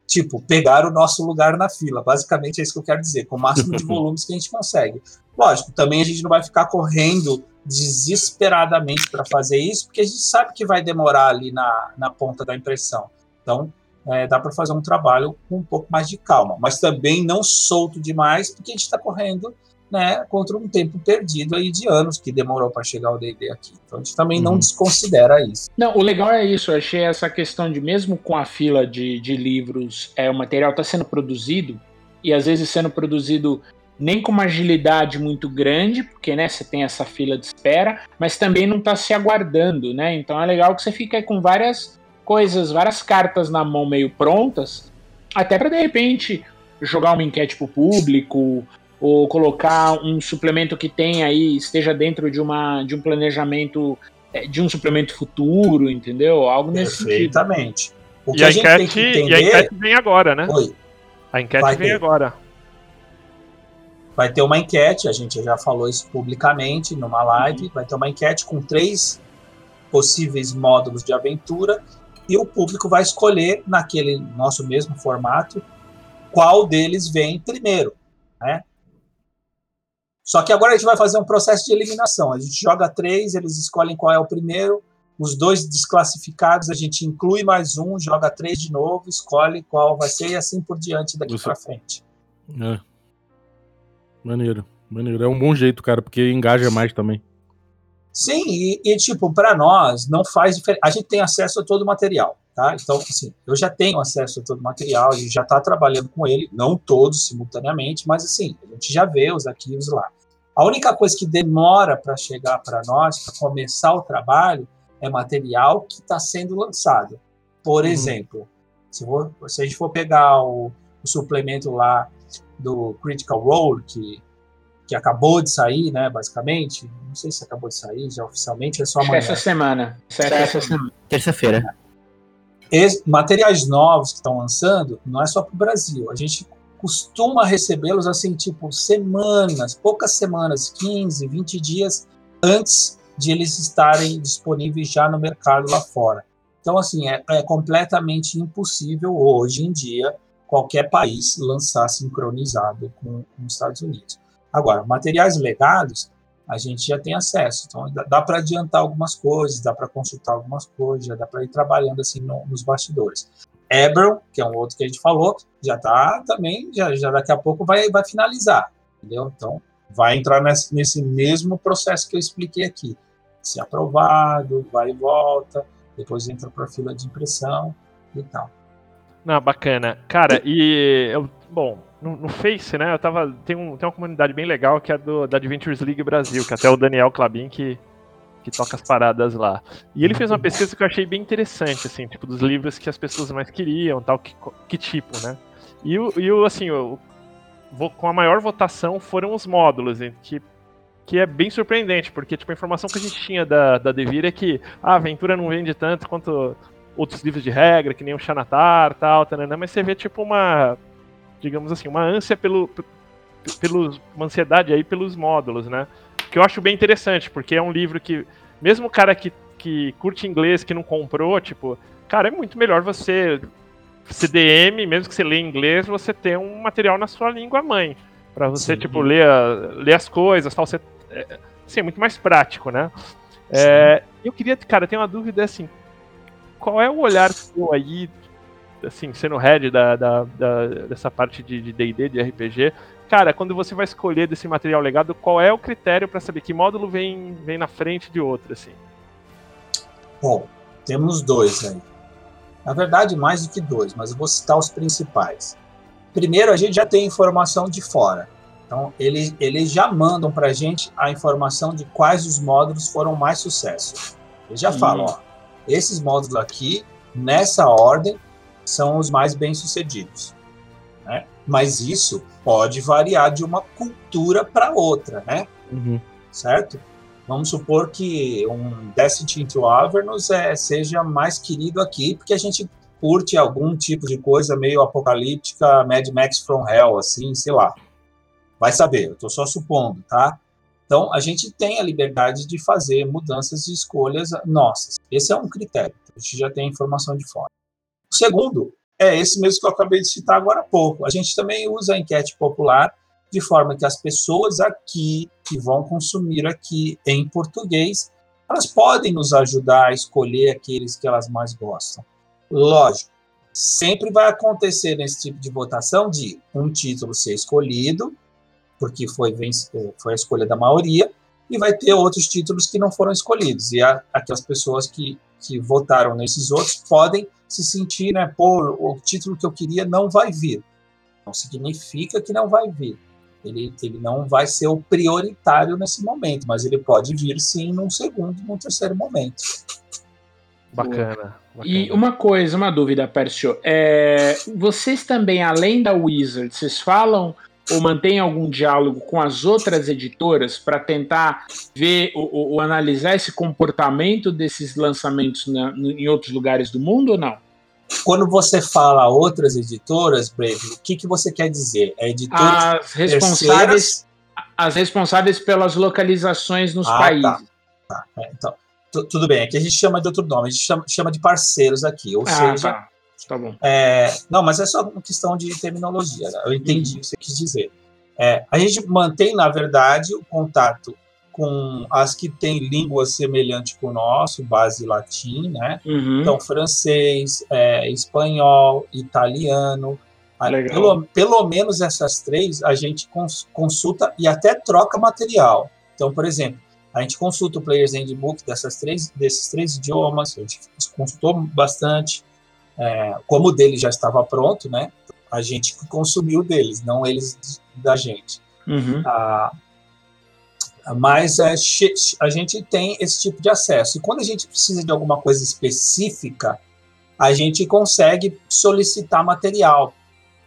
tipo, pegar o nosso lugar na fila. Basicamente é isso que eu quero dizer, com o máximo de volumes que a gente consegue. Lógico, também a gente não vai ficar correndo desesperadamente para fazer isso, porque a gente sabe que vai demorar ali na, na ponta da impressão. Então, é, dá para fazer um trabalho com um pouco mais de calma, mas também não solto demais, porque a gente está correndo né, contra um tempo perdido aí de anos que demorou para chegar o D&D aqui. Então a gente também não uhum. desconsidera isso. Não, o legal é isso. Eu achei essa questão de mesmo com a fila de, de livros, é o material está sendo produzido e às vezes sendo produzido nem com uma agilidade muito grande, porque né, você tem essa fila de espera, mas também não está se aguardando, né? Então é legal que você fica com várias coisas, várias cartas na mão meio prontas, até para de repente jogar uma enquete para o público, ou colocar um suplemento que tem aí esteja dentro de uma de um planejamento é, de um suplemento futuro, entendeu? Algo nesse Perfeitamente. O que e, a, a enquete, entender... e a enquete vem agora, né? Oi. A enquete Vai vem ter. agora. Vai ter uma enquete, a gente já falou isso publicamente numa live. Uhum. Vai ter uma enquete com três possíveis módulos de aventura e o público vai escolher, naquele nosso mesmo formato, qual deles vem primeiro. Né? Só que agora a gente vai fazer um processo de eliminação. A gente joga três, eles escolhem qual é o primeiro. Os dois desclassificados, a gente inclui mais um, joga três de novo, escolhe qual vai ser e assim por diante daqui para frente. É. Maneiro, maneiro. É um bom jeito, cara, porque engaja mais também. Sim, e, e tipo, para nós não faz diferença. A gente tem acesso a todo o material, tá? Então, assim, eu já tenho acesso a todo o material, a gente já está trabalhando com ele, não todos simultaneamente, mas assim, a gente já vê os arquivos lá. A única coisa que demora para chegar para nós, para começar o trabalho, é material que está sendo lançado. Por uhum. exemplo, se, for, se, a gente for pegar o, o, suplemento lá do Critical Role, que, que acabou de sair, né, basicamente, não sei se acabou de sair já oficialmente, é só amanhã. Essa semana. Essa semana. Terça-feira. Materiais novos que estão lançando, não é só para o Brasil. A gente costuma recebê-los assim, tipo, semanas, poucas semanas, 15, 20 dias antes de eles estarem disponíveis já no mercado lá fora. Então, assim, é, é completamente impossível hoje em dia qualquer país lançar sincronizado com, com os Estados Unidos. Agora, materiais legados, a gente já tem acesso. Então, dá, dá para adiantar algumas coisas, dá para consultar algumas coisas, dá para ir trabalhando assim no, nos bastidores. Eberl, que é um outro que a gente falou, já está também, já, já daqui a pouco vai, vai finalizar, entendeu? Então, vai entrar nesse, nesse mesmo processo que eu expliquei aqui. Se aprovado, vai e volta, depois entra para a fila de impressão e tal. Não, bacana. Cara, e eu, bom, no, no, Face, né, eu tava, tem, um, tem uma comunidade bem legal que é do, da Adventures League Brasil, que até o Daniel Clabin que que toca as paradas lá. E ele fez uma pesquisa que eu achei bem interessante, assim, tipo, dos livros que as pessoas mais queriam, tal, que, que tipo, né? E o, e o assim, o, com a maior votação foram os módulos, que, que é bem surpreendente, porque, tipo, a informação que a gente tinha da, da Devir é que ah, a aventura não vende tanto quanto outros livros de regra, que nem o Xanatar, tal, tal, mas você vê, tipo, uma, digamos assim, uma ânsia pelo, pelo uma ansiedade aí pelos módulos, né? que eu acho bem interessante, porque é um livro que, mesmo o cara que, que curte inglês, que não comprou, tipo, cara, é muito melhor você, CDM, mesmo que você lê inglês, você ter um material na sua língua mãe. para você, Sim. tipo, ler, ler as coisas, tal, você, é, assim, é muito mais prático, né? É, eu queria, cara, ter uma dúvida, assim, qual é o olhar seu aí, assim, sendo head da, da, da, dessa parte de D&D, de, de RPG, cara, quando você vai escolher desse material legado, qual é o critério para saber que módulo vem, vem na frente de outro, assim? Bom, temos dois aí. Na verdade, mais do que dois, mas eu vou citar os principais. Primeiro, a gente já tem informação de fora. Então, eles, eles já mandam para a gente a informação de quais os módulos foram mais sucesso. Eles já falam, ó, esses módulos aqui, nessa ordem, são os mais bem-sucedidos. Né? Mas isso pode variar de uma cultura para outra, né? Uhum. Certo? Vamos supor que um Destiny into Avernus é, seja mais querido aqui, porque a gente curte algum tipo de coisa meio apocalíptica, Mad Max from Hell, assim, sei lá. Vai saber, eu estou só supondo, tá? Então, a gente tem a liberdade de fazer mudanças de escolhas nossas. Esse é um critério. A gente já tem informação de fora. O segundo É esse mesmo que eu acabei de citar agora há pouco. A gente também usa a enquete popular de forma que as pessoas aqui que vão consumir aqui em português, elas podem nos ajudar a escolher aqueles que elas mais gostam. Lógico, sempre vai acontecer nesse tipo de votação de um título ser escolhido, porque foi, foi a escolha da maioria, e vai ter outros títulos que não foram escolhidos. E aquelas pessoas que, que votaram nesses outros podem se sentir, né, pô, o título que eu queria não vai vir. Não significa que não vai vir. Ele, ele não vai ser o prioritário nesse momento, mas ele pode vir sim num segundo, num terceiro momento. Bacana. bacana. E uma coisa, uma dúvida, Percio. É, vocês também, além da Wizard, vocês falam ou mantêm algum diálogo com as outras editoras para tentar ver ou, ou, analisar esse comportamento desses lançamentos na, em outros lugares do mundo ou não? Quando você fala outras editoras, Brave, o que, que você quer dizer? É editoras as responsáveis, as responsáveis pelas localizações nos ah, países. Tá. tá. É, então, tudo bem, aqui a gente chama de outro nome, a gente chama, chama de parceiros aqui, ou ah, seja. Tá. Tá bom. É, não, mas é só uma questão de terminologia. Né? Eu entendi uhum. o que você quis dizer. É, a gente mantém, na verdade, o contato com as que têm língua semelhante com o nosso, base latim, né? Uhum. Então, francês, é, espanhol, italiano. Pelo, pelo menos essas três a gente cons, consulta e até troca material. Então, por exemplo, a gente consulta o Players Handbook dessas três, desses três idiomas, a gente consultou bastante. É, como o dele já estava pronto, né? A gente consumiu deles, não eles da gente. Uhum. Ah, mas é, a gente tem esse tipo de acesso. E quando a gente precisa de alguma coisa específica, a gente consegue solicitar material.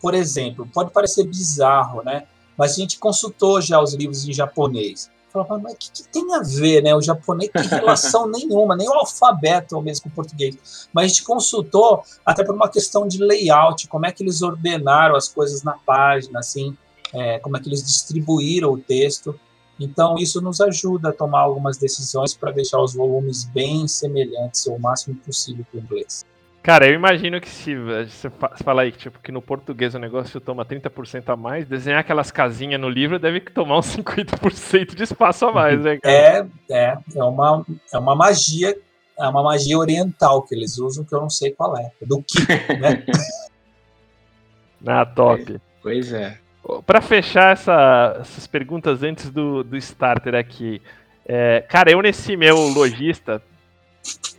Por exemplo, pode parecer bizarro, né? Mas a gente consultou já os livros em japonês. Falava, mas o que, que, tem a ver, né? O japonês tem relação nenhuma, nem o alfabeto ao mesmo com o português. Mas a gente consultou até por uma questão de layout, como é que eles ordenaram as coisas na página, assim, é, como é que eles distribuíram o texto. Então, isso nos ajuda a tomar algumas decisões para deixar os volumes bem semelhantes, ou o máximo possível com o inglês. Cara, eu imagino que se você fala aí tipo, que no português o negócio toma 30% a mais, desenhar aquelas casinhas no livro deve tomar uns 50% de espaço a mais, né, cara? É, é, é uma, é uma magia, é uma magia oriental que eles usam que eu não sei qual é. Do que, né? ah, top. Pois é. Para fechar essa, essas perguntas antes do, do starter aqui, é, cara, eu nesse meu lojista,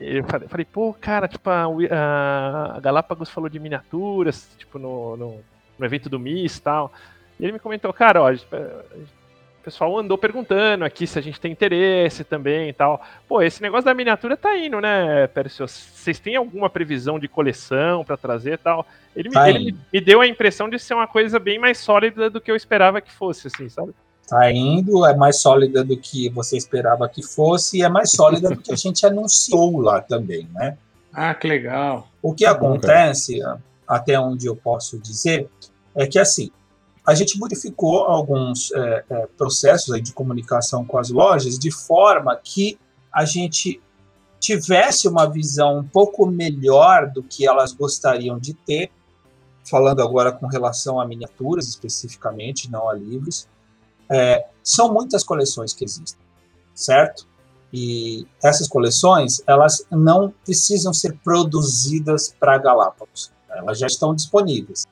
eu falei, falei pô, cara, tipo, a, a, Galápagos falou de miniaturas, tipo, no, no, no evento do MIS e tal. E ele me comentou, cara, ó, o pessoal andou perguntando aqui se a gente tem interesse também e tal. Pô, esse negócio da miniatura tá indo, né, Pércio? Vocês têm alguma previsão de coleção para trazer e tal? Ele, tá me, ele me deu a impressão de ser uma coisa bem mais sólida do que eu esperava que fosse, assim, sabe? Tá indo, é mais sólida do que você esperava que fosse e é mais sólida do que a gente anunciou lá também, né? Ah, que legal. O que acontece, até onde eu posso dizer, é que assim, a gente modificou alguns é, é, processos de comunicação com as lojas de forma que a gente tivesse uma visão um pouco melhor do que elas gostariam de ter, falando agora com relação a miniaturas especificamente, não a livros. É, são muitas coleções que existem, certo? E essas coleções, elas não precisam ser produzidas para Galápagos, elas já estão disponíveis.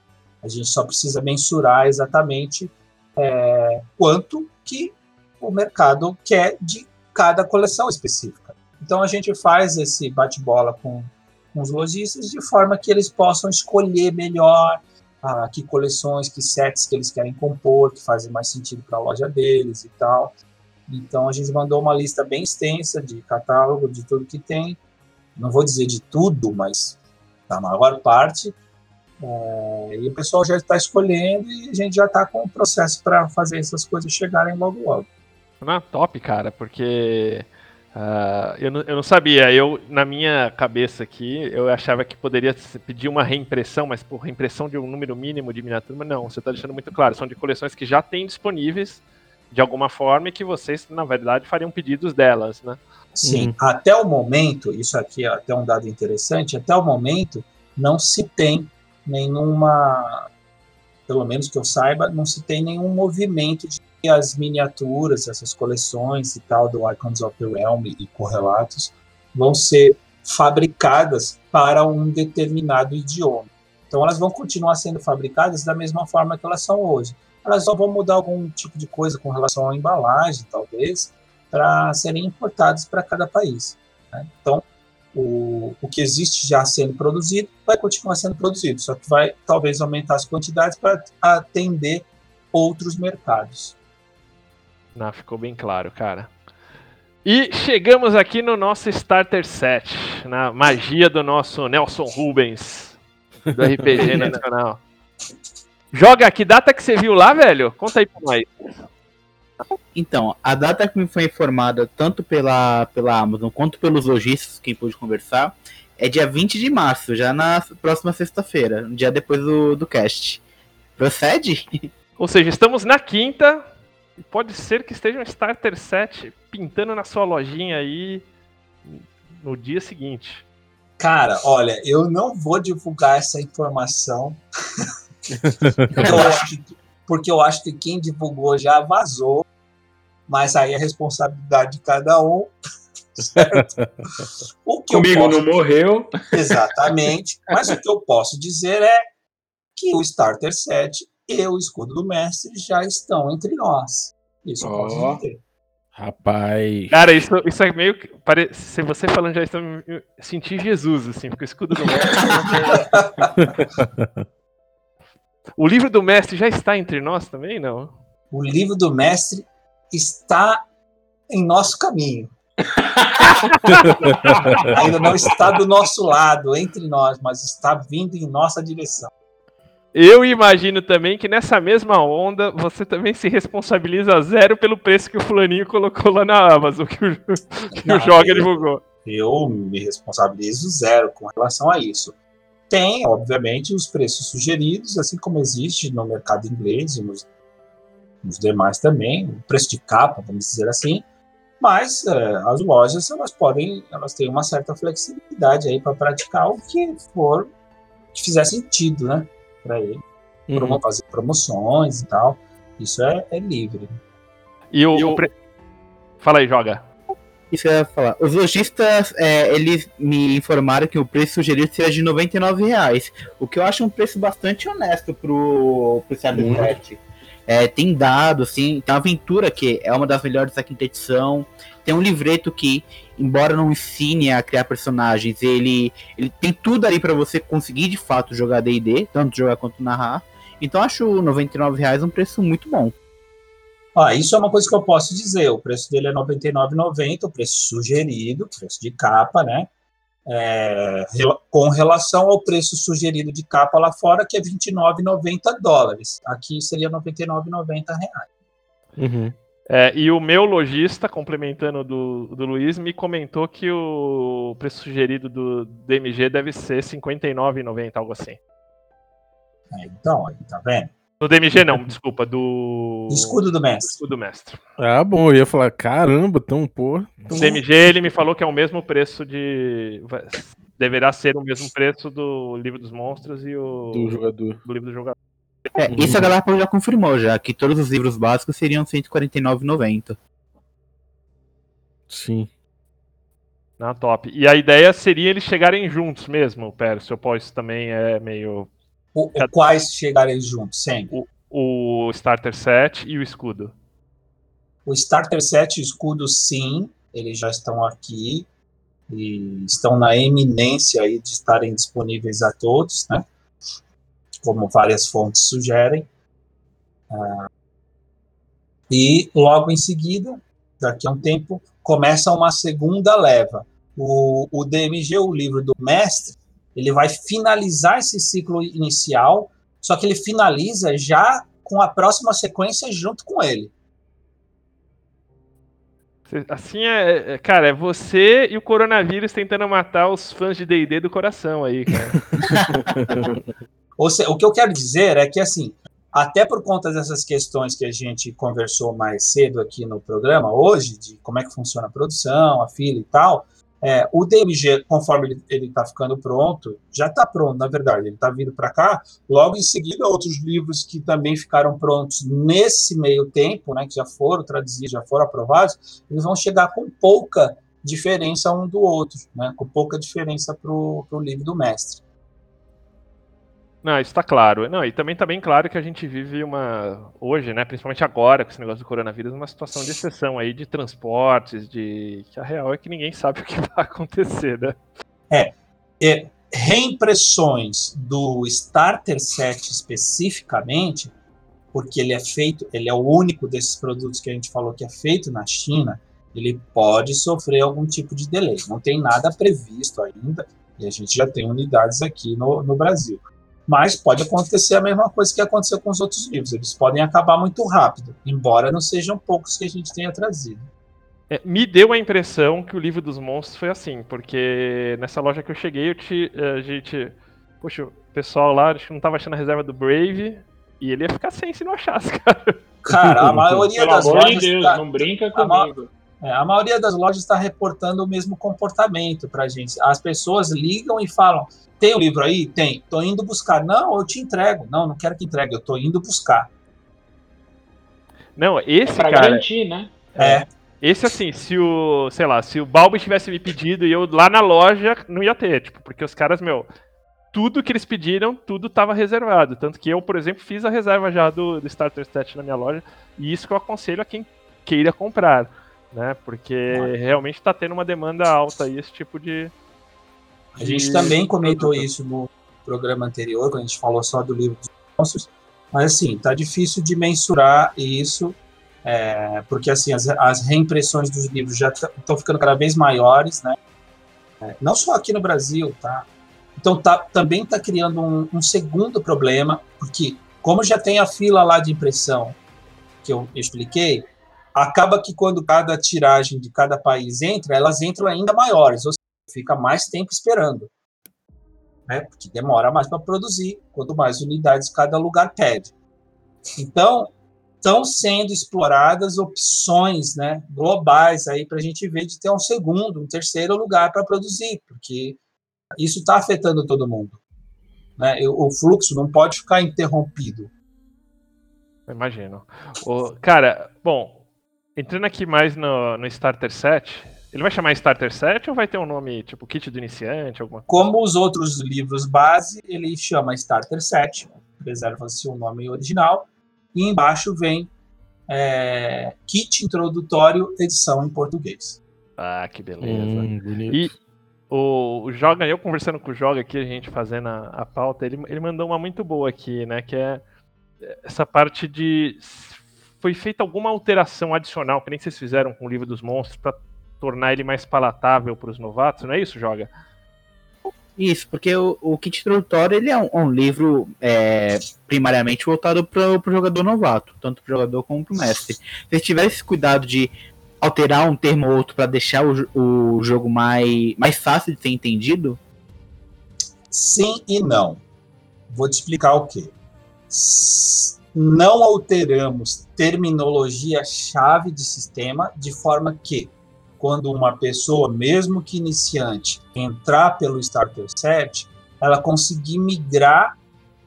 A gente só precisa mensurar exatamente é, quanto que o mercado quer de cada coleção específica. Então a gente faz esse bate-bola com, com, os lojistas de forma que eles possam escolher melhor ah, que coleções, que sets que eles querem compor, que fazem mais sentido para a loja deles e tal. Então a gente mandou uma lista bem extensa de catálogo de tudo que tem. Não vou dizer de tudo, mas da maior parte é, e o pessoal já está escolhendo e a gente já está com o processo para fazer essas coisas chegarem logo logo. Não, top, cara, porque uh, eu, não, eu não sabia. Eu, na minha cabeça aqui, eu achava que poderia pedir uma reimpressão, mas por reimpressão de um número mínimo de miniatura, mas não, você está deixando muito claro. São de coleções que já têm disponíveis de alguma forma e que vocês, na verdade, fariam pedidos delas, né? Sim, hum. até o momento, isso aqui é até um dado interessante, até o momento não se tem nenhuma, pelo menos que eu saiba, não se tem nenhum movimento de que as miniaturas, essas coleções e tal do Icons of the Realm e correlatos vão ser fabricadas para um determinado idioma. Então elas vão continuar sendo fabricadas da mesma forma que elas são hoje. Elas só vão mudar algum tipo de coisa com relação à embalagem, talvez, para serem importadas para cada país. Né? Então, o, o que existe já sendo produzido vai continuar sendo produzido, só que vai talvez aumentar as quantidades para atender outros mercados. Não, ficou bem claro, cara. E chegamos aqui no nosso Starter Set, na magia do nosso Nelson Rubens, do RPG Nacional. Joga, que data que você viu lá, velho? Conta aí pra nós. Então, a data que me foi informada tanto pela, pela Amazon quanto pelos lojistas, quem pôde conversar, é dia 20 de março, já na próxima sexta-feira, um dia depois do, do cast. Procede? Ou seja, estamos na quinta, e pode ser que esteja um Starter Set pintando na sua lojinha aí no dia seguinte. Cara, olha, eu não vou divulgar essa informação. porque, eu acho que, porque eu acho que quem divulgou já vazou. Mas aí é responsabilidade de cada um. Certo? O que Comigo posso... não morreu. Exatamente. Mas o que eu posso dizer é que o Starter Set e o escudo do mestre já estão entre nós. Isso eu posso dizer. Rapaz. Cara, isso, isso é meio que. Pare... Se você falando já está. Senti Jesus, assim, porque o escudo do mestre. o livro do mestre já está entre nós também, não? O livro do mestre está em nosso caminho. Ainda não está do nosso lado, entre nós, mas está vindo em nossa direção. Eu imagino também que nessa mesma onda você também se responsabiliza zero pelo preço que o fulaninho colocou lá na Amazon, que o, que Não, o Joga divulgou. Eu me responsabilizo zero com relação a isso. Tem, obviamente, os preços sugeridos, assim como existe no mercado inglês e nos, nos demais também, o preço de capa, vamos dizer assim. Mas é, as lojas elas podem, elas têm uma certa flexibilidade aí para praticar o que for que fizer sentido, né? para ele, uhum. fazer promoções e tal. Isso é, é livre. E o, e o... Pre... Fala aí, joga. Isso eu ia falar. Os lojistas, é, eles me informaram que o preço sugerido seria de 99 reais. O que eu acho um preço bastante honesto pro, pro Cyberpunk. Uhum. É, tem dado, assim, tem uma aventura que é uma das melhores da quinta edição. Tem um livreto que, embora não ensine a criar personagens, ele, ele tem tudo ali para você conseguir de fato jogar D&D, tanto jogar quanto narrar. Então acho R$ 99,00 um preço muito bom. Ah, isso é uma coisa que eu posso dizer. O preço dele é R$ 99,90, o preço sugerido, preço de capa, né? É, com relação ao preço sugerido de capa lá fora, que é 29,90 dólares. Aqui seria 99,90 reais. Uhum. É, e o meu lojista, complementando do, do Luiz, me comentou que o preço sugerido do DMG deve ser R$ 59,90, algo assim. É, então, aí, tá vendo? No DMG não, desculpa, do... do escudo do mestre. Do escudo do mestre. Ah, bom, eu ia falar, caramba, tão pô. Tão... DMG ele me falou que é o mesmo preço de... Deverá ser o mesmo preço do livro dos monstros e o... Do jogador. Do livro do jogador. É, isso a galera já confirmou já, que todos os livros básicos seriam 149,90. Sim. Na top. E a ideia seria eles chegarem juntos mesmo, Pércio. Ou isso também é meio. O, o quais chegarem juntos, sempre? O, o Starter Set e o escudo. O Starter Set e o escudo, sim. Eles já estão aqui. E estão na eminência aí de estarem disponíveis a todos, né? como várias fontes sugerem. Ah, e logo em seguida, daqui a um tempo, começa uma segunda leva. O, o DMG, o livro do mestre, ele vai finalizar esse ciclo inicial, só que ele finaliza já com a próxima sequência junto com ele. Assim é, é, cara, é você e o coronavírus tentando matar os fãs de D&D do coração aí, cara. o que eu quero dizer é que, assim, até por conta dessas questões que a gente conversou mais cedo aqui no programa hoje, de como é que funciona a produção, a fila e tal, É, o DMG, conforme ele está ficando pronto, já está pronto, na verdade, ele está vindo para cá. Logo em seguida, outros livros que também ficaram prontos nesse meio tempo, né, que já foram traduzidos, já foram aprovados, eles vão chegar com pouca diferença um do outro, né, com pouca diferença para o livro do mestre. Não, isso está claro. Não, e também está bem claro que a gente vive uma hoje, né, principalmente agora com esse negócio do coronavírus, uma situação de exceção aí de transportes, de que a real é que ninguém sabe o que vai acontecer, né? É, é reimpressões do starter set especificamente, porque ele é feito, ele é o único desses produtos que a gente falou que é feito na China, ele pode sofrer algum tipo de delay. Não tem nada previsto ainda, e a gente já tem unidades aqui no, no Brasil. Mas pode acontecer a mesma coisa que aconteceu com os outros livros. Eles podem acabar muito rápido, embora não sejam poucos que a gente tenha trazido. É, me deu a impressão que o livro dos monstros foi assim, porque nessa loja que eu cheguei, eu te, a gente. Poxa, o pessoal lá acho que não estava achando a reserva do Brave, e ele ia ficar sem se não achasse, cara. Cara, a maioria Pelo das amor lojas. de Deus, tá- não brinca a ma- comigo. É, a maioria das lojas está reportando o mesmo comportamento para gente. As pessoas ligam e falam: tem o livro aí? Tem. Tô indo buscar. Não, eu te entrego. Não, não quero que entregue. Eu tô indo buscar. Não, É esse pra cara. garantir, né? É. Esse assim, se o, sei lá, se o Balbi tivesse me pedido e eu lá na loja não ia ter, tipo, porque os caras, meu, tudo que eles pediram, tudo tava reservado. Tanto que eu, por exemplo, fiz a reserva já do, do Starter Set na minha loja, e isso que eu aconselho a quem queira comprar, né? Porque realmente tá tendo uma demanda alta aí, esse tipo de. A gente de também comentou isso no programa anterior, quando a gente falou só do livro dos monstros. Mas assim, tá difícil de mensurar isso, é, porque assim as, as reimpressões dos livros já estão ficando cada vez maiores, né? É, não só aqui no Brasil, tá? Então tá, também está criando um, um segundo problema, porque como já tem a fila lá de impressão que eu expliquei, acaba que quando cada tiragem de cada país entra, elas entram ainda maiores, ou seja, fica mais tempo esperando. Né? Porque demora mais para produzir, quanto mais unidades cada lugar pede. Então, estão sendo exploradas opções né, globais aí para a gente ver de ter um segundo, um terceiro lugar para produzir, porque isso está afetando todo mundo. Né? O fluxo não pode ficar interrompido. Imagino. O, cara, bom, entrando aqui mais no, no Starter Set, ele vai chamar Starter Set ou vai ter um nome tipo Kit do Iniciante, alguma coisa? Como os outros livros base, ele chama Starter Set, preserva-se o nome original, e embaixo vem é, Kit Introdutório, edição em português. Ah, que beleza. Hum, bonito. E o, o Joga, eu conversando com o Joga aqui, a gente fazendo a, a pauta, ele, ele mandou uma muito boa aqui, né? Que é essa parte de. Foi feita alguma alteração adicional, que nem vocês fizeram com o livro dos monstros, para tornar ele mais palatável para os novatos, não é isso, Joga? Isso, porque o, o kit introdutório ele é um, um livro é, primariamente voltado para o jogador novato, tanto para o jogador como para o mestre. Se eles tivessem esse cuidado de alterar um termo ou outro para deixar o, o jogo mais, mais fácil de ser entendido, Sim e não. Vou te explicar o quê. S- Não alteramos terminologia-chave de sistema de forma que, quando uma pessoa, mesmo que iniciante, entrar pelo Starter Set, ela conseguir migrar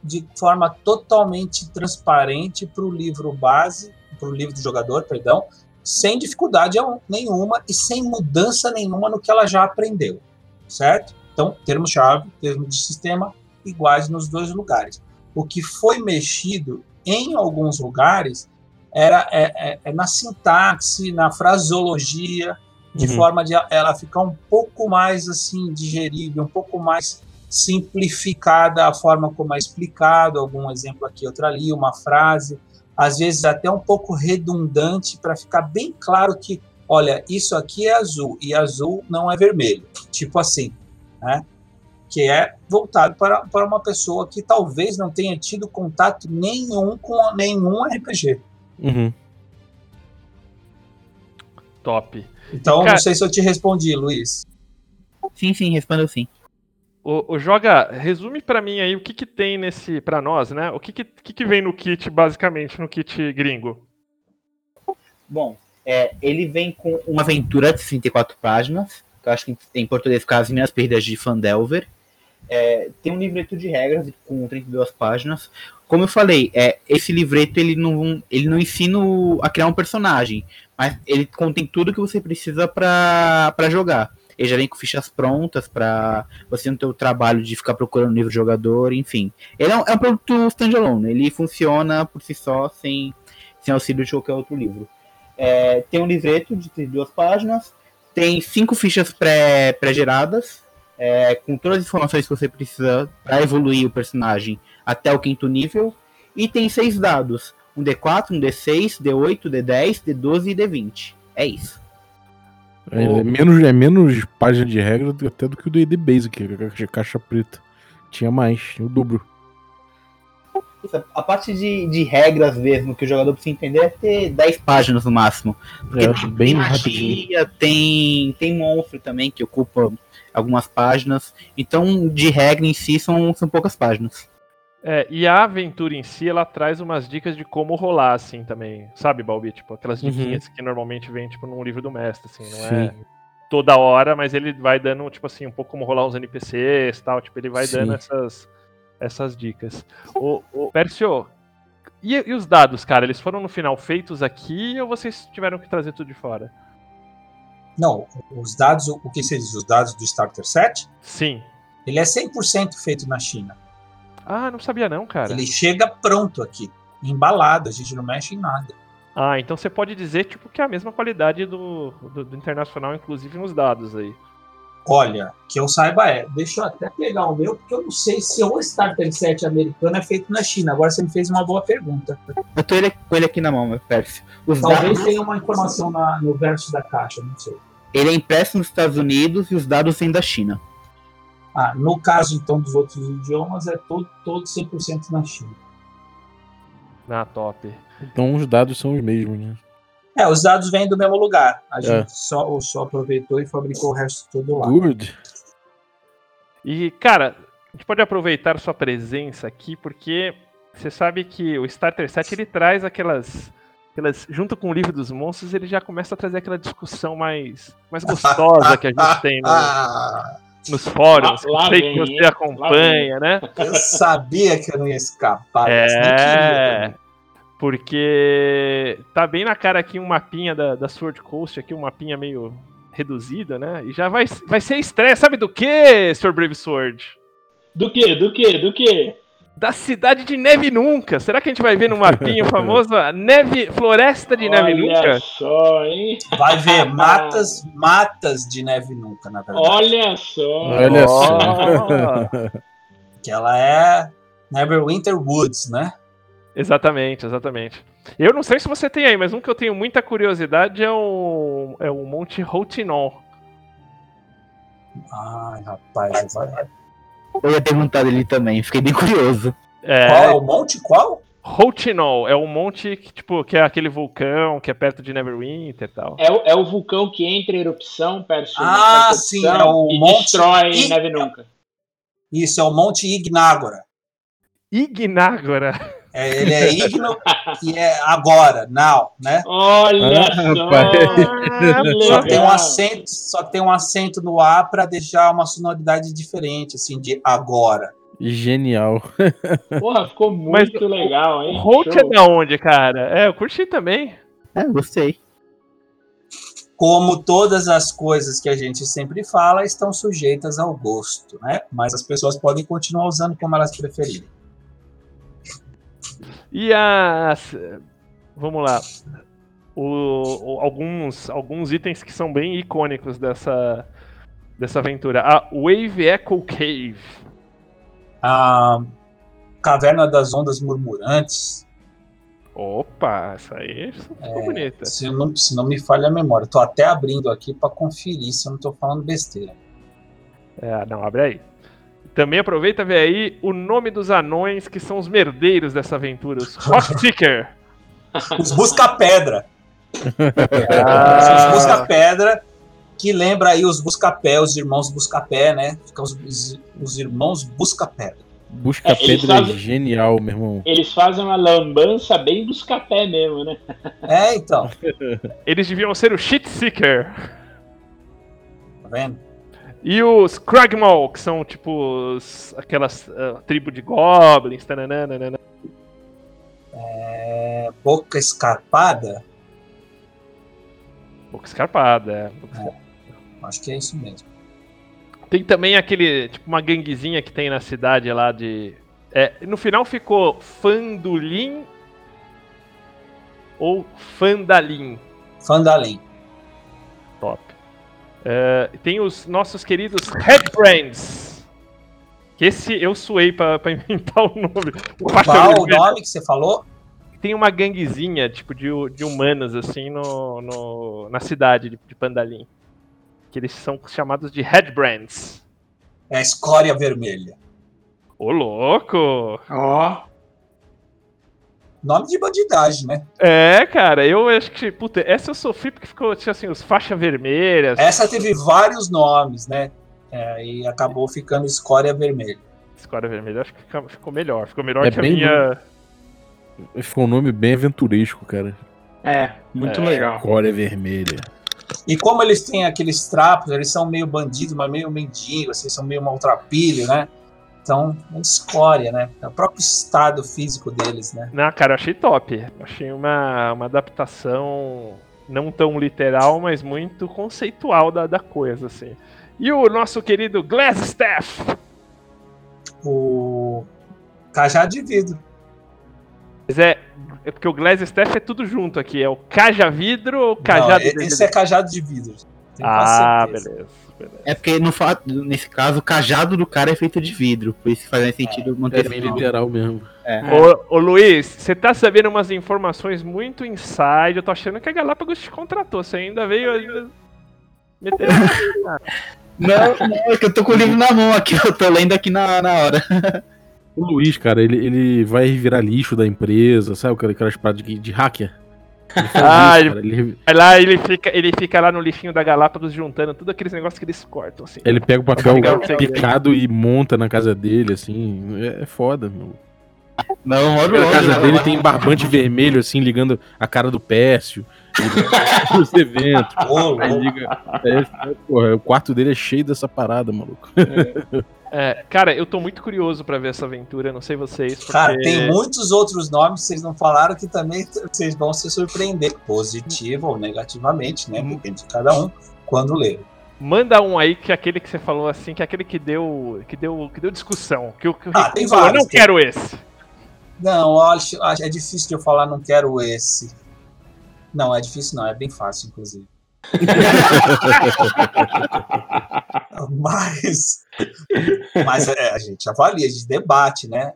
de forma totalmente transparente para o livro base, para o livro do jogador, perdão, sem dificuldade nenhuma e sem mudança nenhuma no que ela já aprendeu, certo? Então, termos-chave, termos de sistema, iguais nos dois lugares. O que foi mexido em alguns lugares era é, é, é na sintaxe, na fraseologia, de Uhum. forma de ela ficar um pouco mais assim digerível, um pouco mais simplificada a forma como é explicado, algum exemplo aqui, outro ali, uma frase, às vezes até um pouco redundante para ficar bem claro que, olha, isso aqui é azul e azul não é vermelho, tipo assim, né? Que é voltado para, para uma pessoa que talvez não tenha tido contato nenhum com nenhum RPG. Uhum. Top. Então, Cara- não sei se eu te respondi, Luiz. sim, sim, respondeu sim. O, o Joga, resume pra mim aí o que que tem nesse, pra nós, né? O que que, que que vem no kit, basicamente, no kit gringo? Bom, é, ele vem com uma aventura de 64 páginas, que eu acho que em português fica As Minhas Perdas de Fandelver. É, tem um livreto de regras com 32 páginas. Como eu falei, é, esse livreto ele não, ele não ensina a criar um personagem, mas ele contém tudo que você precisa para jogar. Ele já vem com fichas prontas para você não ter o trabalho de ficar procurando livro de jogador, enfim. Ele é um, é um produto standalone, ele funciona por si só, sem, sem auxílio de qualquer outro livro. É, tem um livreto de 32 páginas, tem cinco fichas pré-geradas, é, com todas as informações que você precisa para evoluir o personagem até o quinto nível. E tem seis dados: um D4, um D6, D8, D10, D12 e D20. É isso. É, é menos, é menos página de regra até do que o D&D Basic, que é caixa preta. Tinha mais, tinha o dobro. A parte de, de regras mesmo que o jogador precisa entender é ter 10 páginas no máximo. Porque é, bem tem magia, tem, tem monstro também que ocupa algumas páginas. Então, de regra em si, são, são poucas páginas. É, e a aventura em si, ela traz umas dicas de como rolar, assim, também. Sabe, Balbi? Tipo, aquelas uhum. diquinhas uhum. que normalmente vem, tipo, num livro do mestre, assim, não Sim. é toda hora, mas ele vai dando, tipo assim, um pouco como rolar uns NPCs tal, tipo, ele vai Sim. dando essas, essas dicas. O, o Percio, e, e, os dados, cara, eles foram no final feitos aqui ou vocês tiveram que trazer tudo de fora? Não, os dados, o que você diz? Os dados do Starter Set? Sim. Ele é 100% feito na China. Ah, não sabia não, cara. Ele chega pronto aqui, embalado, a gente não mexe em nada. Ah, então você pode dizer tipo que é a mesma qualidade do, do, do internacional, inclusive nos dados aí. Olha, que eu saiba é, deixa eu até pegar o meu, porque eu não sei se o Starter Set americano é feito na China. Agora você me fez uma boa pergunta. Eu tô ele, com ele aqui na mão, meu Pércio. Talvez dados... tenha uma informação na, no verso da caixa, não sei. Ele é impresso nos Estados Unidos e os dados vêm da China. Ah, no caso, então, dos outros idiomas, é todo, todo 100% na China. Ah, top. Então os dados são os mesmos, né? É, os dados vêm do mesmo lugar. A é. gente só, só aproveitou e fabricou o resto todo lá. Good. E, cara, a gente pode aproveitar sua presença aqui, porque você sabe que o Starter Set ele traz aquelas. aquelas junto com o livro dos monstros, ele já começa a trazer aquela discussão mais, mais gostosa que a gente tem no, nos fóruns. Lá, lá sei vem, que você acompanha, né? Eu sabia que eu não ia escapar. É. Porque tá bem na cara aqui um mapinha da, da Sword Coast, aqui um mapinha meio reduzida, né? E já vai, vai ser estreia, sabe do que, Sr. Brave Sword? Do que? Do que? Do que? Da cidade de Neve Nunca. Será que a gente vai ver no mapinha famoso neve, Floresta de Neve Olha Nunca? Olha só, hein? Vai ver matas, matas de Neve Nunca, na verdade. Olha só. Olha só. que ela é Neverwinter Woods, né? Exatamente, exatamente. Eu não sei se você tem aí, mas um que eu tenho muita curiosidade é o, é o Monte Routinol. Ai, rapaz. Eu ia perguntar dele também, fiquei bem curioso. É... Qual é o monte? Qual? Routinol, é um monte que, tipo, que é aquele vulcão que é perto de Neverwinter e tal. É, o, é o vulcão que entra em erupção perto Ah, sim, é o e monte... destrói I... Neve Nunca. Isso, é o Monte Ignágora. Ignágora? É, ele é igno e é agora, now, né? Olha ah, só! só tem um acento, só tem um acento no A para deixar uma sonoridade diferente, assim, de agora. Genial. Porra, ficou muito Mas, legal, hein? Holt é da onde, cara? É, eu curti também. É, gostei. Como todas as coisas que a gente sempre fala, estão sujeitas ao gosto, né? Mas as pessoas podem continuar usando como elas preferirem. E as. Vamos lá. O, o, alguns, alguns itens que são bem icônicos dessa, dessa aventura. A Wave Echo Cave. A Caverna das Ondas Murmurantes. Opa, essa aí ficou é, bonita. Se não, se não me falha a memória. Tô até abrindo aqui para conferir se eu não tô falando besteira. É, não, abre aí. Também aproveita vê aí o nome dos anões que são os merdeiros dessa aventura, os Rockseeker. os Busca-Pedra. ah. Os Busca-Pedra, que lembra aí os Buscapé, os irmãos Buscapé, né? Ficam os, os irmãos Busca-Pedra. Busca-Pedra é, é genial, meu irmão. Eles fazem uma lambança bem busca-pé mesmo, né? É, então. Eles deviam ser o Shit Seeker. vendo? E os Kragmaw, que são tipo os- aquelas ah, tribo de goblins. tananana. É, boca escarpada? Boca escarpada. é. Acho que é isso mesmo. Tem também aquele, tipo, uma ganguezinha que tem na cidade lá de. É, no final ficou Fandulim ou Fandalim. Fandalim. É, tem os nossos queridos Headbrands. Que esse eu suei pra, pra inventar o nome. O Qual o nome que você falou? Tem uma ganguezinha, tipo, de, de humanos, assim, no, no- na cidade de, de Pandalim. Que eles são chamados de Headbrands. É a escória vermelha. Ô, louco! Ó, Nome de bandidagem, né? É, cara, eu acho que, puta, essa eu sofri porque ficou, tinha assim, os faixa vermelhas. Essa teve vários nomes, né? É, e acabou ficando escória vermelha. Esquadra vermelha, acho que ficou melhor. Ficou melhor É que a bem minha. Ficou um nome bem aventuresco, cara. é, muito É. legal. Cória vermelha. E como eles têm aqueles trapos, eles são meio bandidos, mas meio mendigo, assim, são meio maltrapilho, né? Então, é escória, né? É o próprio estado físico deles, né? Não, cara, eu achei top. Achei uma, uma adaptação não tão literal, mas muito conceitual da, da coisa, assim. E o nosso querido Glasstaff. O cajado de vidro. Mas é, é porque o Glasstaff é tudo junto aqui. É o caja vidro ou Não, cajado e- esse é cajado de vidro. Ah, beleza. É porque no fato, nesse caso, o cajado do cara é feito de vidro. Por isso que faz sentido manter É bem literal mesmo. Ô, ô Luiz, você tá sabendo umas informações muito inside. Eu tô achando que a Galápagos te contratou. Você ainda veio ainda. meter- Não, não, é que eu tô com o livro na mão aqui, eu tô lendo aqui na, na hora. O Luiz, cara, ele, ele vai virar lixo da empresa, sabe aquela- aquelas paradas de, de hacker? Ele faz Ah, isso, ele- cara. Ele, lá ele fica, ele fica lá no lixinho da Galápagos juntando tudo aqueles negócios que eles cortam, assim. ele pega o papel picado e monta na casa dele, assim. É, é foda, meu. Não, moro Na casa longe, dele tem barbante vermelho, assim, ligando a cara do Pércio. Ele- Os eventos. Aí liga. É, porra, o quarto dele é cheio dessa parada, maluco. É, cara, eu tô muito curioso pra ver essa aventura, não sei vocês, porque... Cara, tem muitos outros nomes que vocês não falaram que também vocês vão se surpreender, positivo ou negativamente, né? Depende de cada um, quando ler. Manda um aí que é aquele que você falou assim, que é aquele que deu, que deu, que deu discussão, que que Ah, tem falou, vários, não tem- quero esse. Não, eu acho, acho- é difícil de eu falar, não quero esse. Não, é difícil não, é bem fácil, inclusive. mas mas é, a gente avalia, a gente debate, né?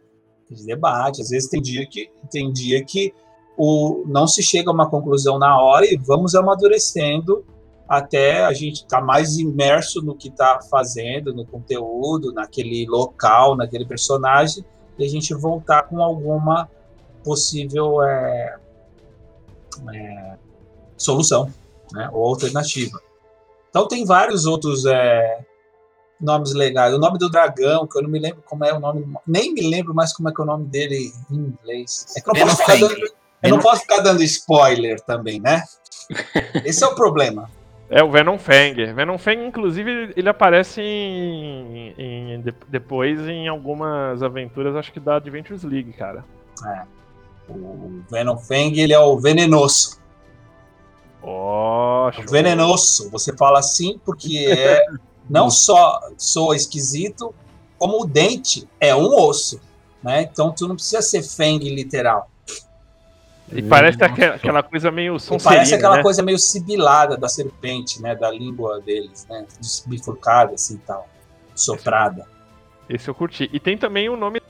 A gente debate. Às vezes tem dia que tem dia que o, não se chega a uma conclusão na hora e vamos amadurecendo até a gente estar mais imerso no que está fazendo, no conteúdo, naquele local, naquele personagem, e a gente voltar com alguma possível é, é, solução né, ou alternativa. Então tem vários outros é, nomes legais. O nome do dragão, que eu não me lembro como é o nome, nem me lembro mais como é que é o nome dele em inglês. É que eu não posso ficar Venom dando, eu não posso ficar dando spoiler também, né? Esse é o problema. É o Venom Fang. Venom Fang, inclusive, ele aparece em, em- de- depois em algumas aventuras, acho que da Adventures League, cara. O Venom Fang, ele é o venenoso. Ó, O show. venenoso. Você fala assim porque é não só soa esquisito, como o dente é um osso. Né? Então tu não precisa ser Fang literal. E parece aque- aquela coisa meio Sonserina, parece aquela né? coisa meio sibilada da serpente, né? Da língua deles, né? Bifurcada, assim e tal. Soprada. Esse eu curti. E tem também o nome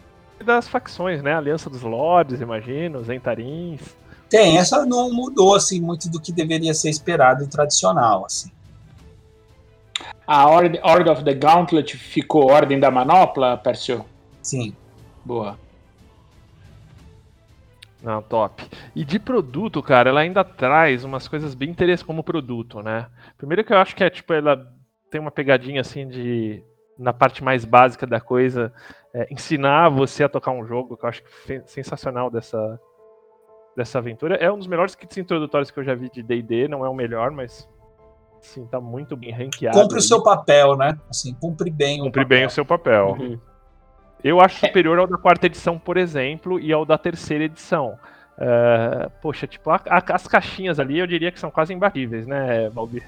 das facções, né? Aliança dos Lords, imagino, Zentarins. Tem, essa não mudou, assim, muito do que deveria ser esperado e tradicional, assim. A Ordem Order of the Gauntlet ficou Ordem da Manopla, Percio? Sim. Boa. Não, top. E de produto, cara, ela ainda traz umas coisas bem interessantes como produto, né? Primeiro que eu acho que é, tipo, ela tem uma pegadinha, assim, de... Na parte mais básica da coisa, é, ensinar você a tocar um jogo, que eu acho que sensacional dessa, dessa aventura. É um dos melhores kits introdutórios que eu já vi de D&D, não é o melhor, mas Sim, tá muito bem ranqueado. Cumpre o aí. seu papel, né? Assim, cumpre bem Cumpre o bem papel. o seu papel. Uhum. Eu acho superior ao da quarta edição, por exemplo, e ao da terceira edição. É, poxa, tipo, a- a- as caixinhas ali eu diria que são quase imbatíveis, né, Valdir?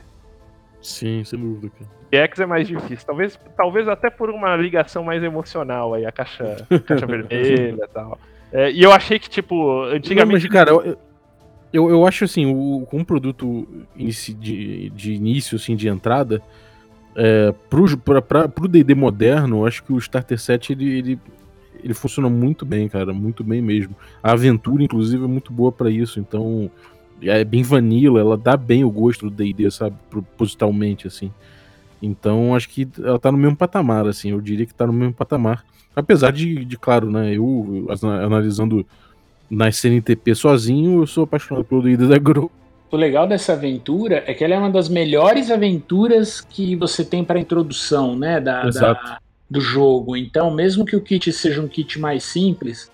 Sim, sem dúvida, cara. X é mais difícil. Talvez, talvez até por uma ligação mais emocional aí, a caixa, caixa vermelha e tal. É, e eu achei que, tipo, Não, antigamente. mas, cara, eu, eu, eu acho assim, o, um produto de, de início, assim, de entrada, é, pro, pra, pra, pro D&D moderno, eu acho que o Starter Set, ele, ele, ele funciona muito bem, cara, muito bem mesmo. A aventura, inclusive, é muito boa pra isso, então é bem vanilla, ela dá bem o gosto do D&D, sabe, propositalmente, assim. Então, acho que ela tá no mesmo patamar, assim, eu diria que tá no mesmo patamar. Apesar de, de claro, né, eu, analisando na CNTP sozinho, eu sou apaixonado pelo D&D da Grow. O legal dessa aventura é que ela é uma das melhores aventuras que você tem para introdução, né, da, da- do jogo. Então, mesmo que o kit seja um kit mais simples,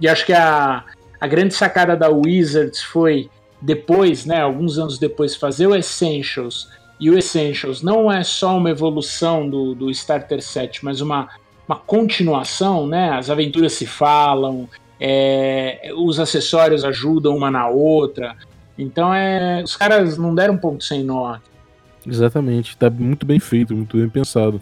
e acho que a, a grande sacada da Wizards foi depois, né, alguns anos depois, fazer o Essentials. E o Essentials não é só uma evolução do, do Starter Set, mas uma, uma continuação, né? As aventuras se falam, é, os acessórios ajudam uma na outra. Então é, os caras não deram ponto sem nó. Exatamente, tá muito bem feito, muito bem pensado.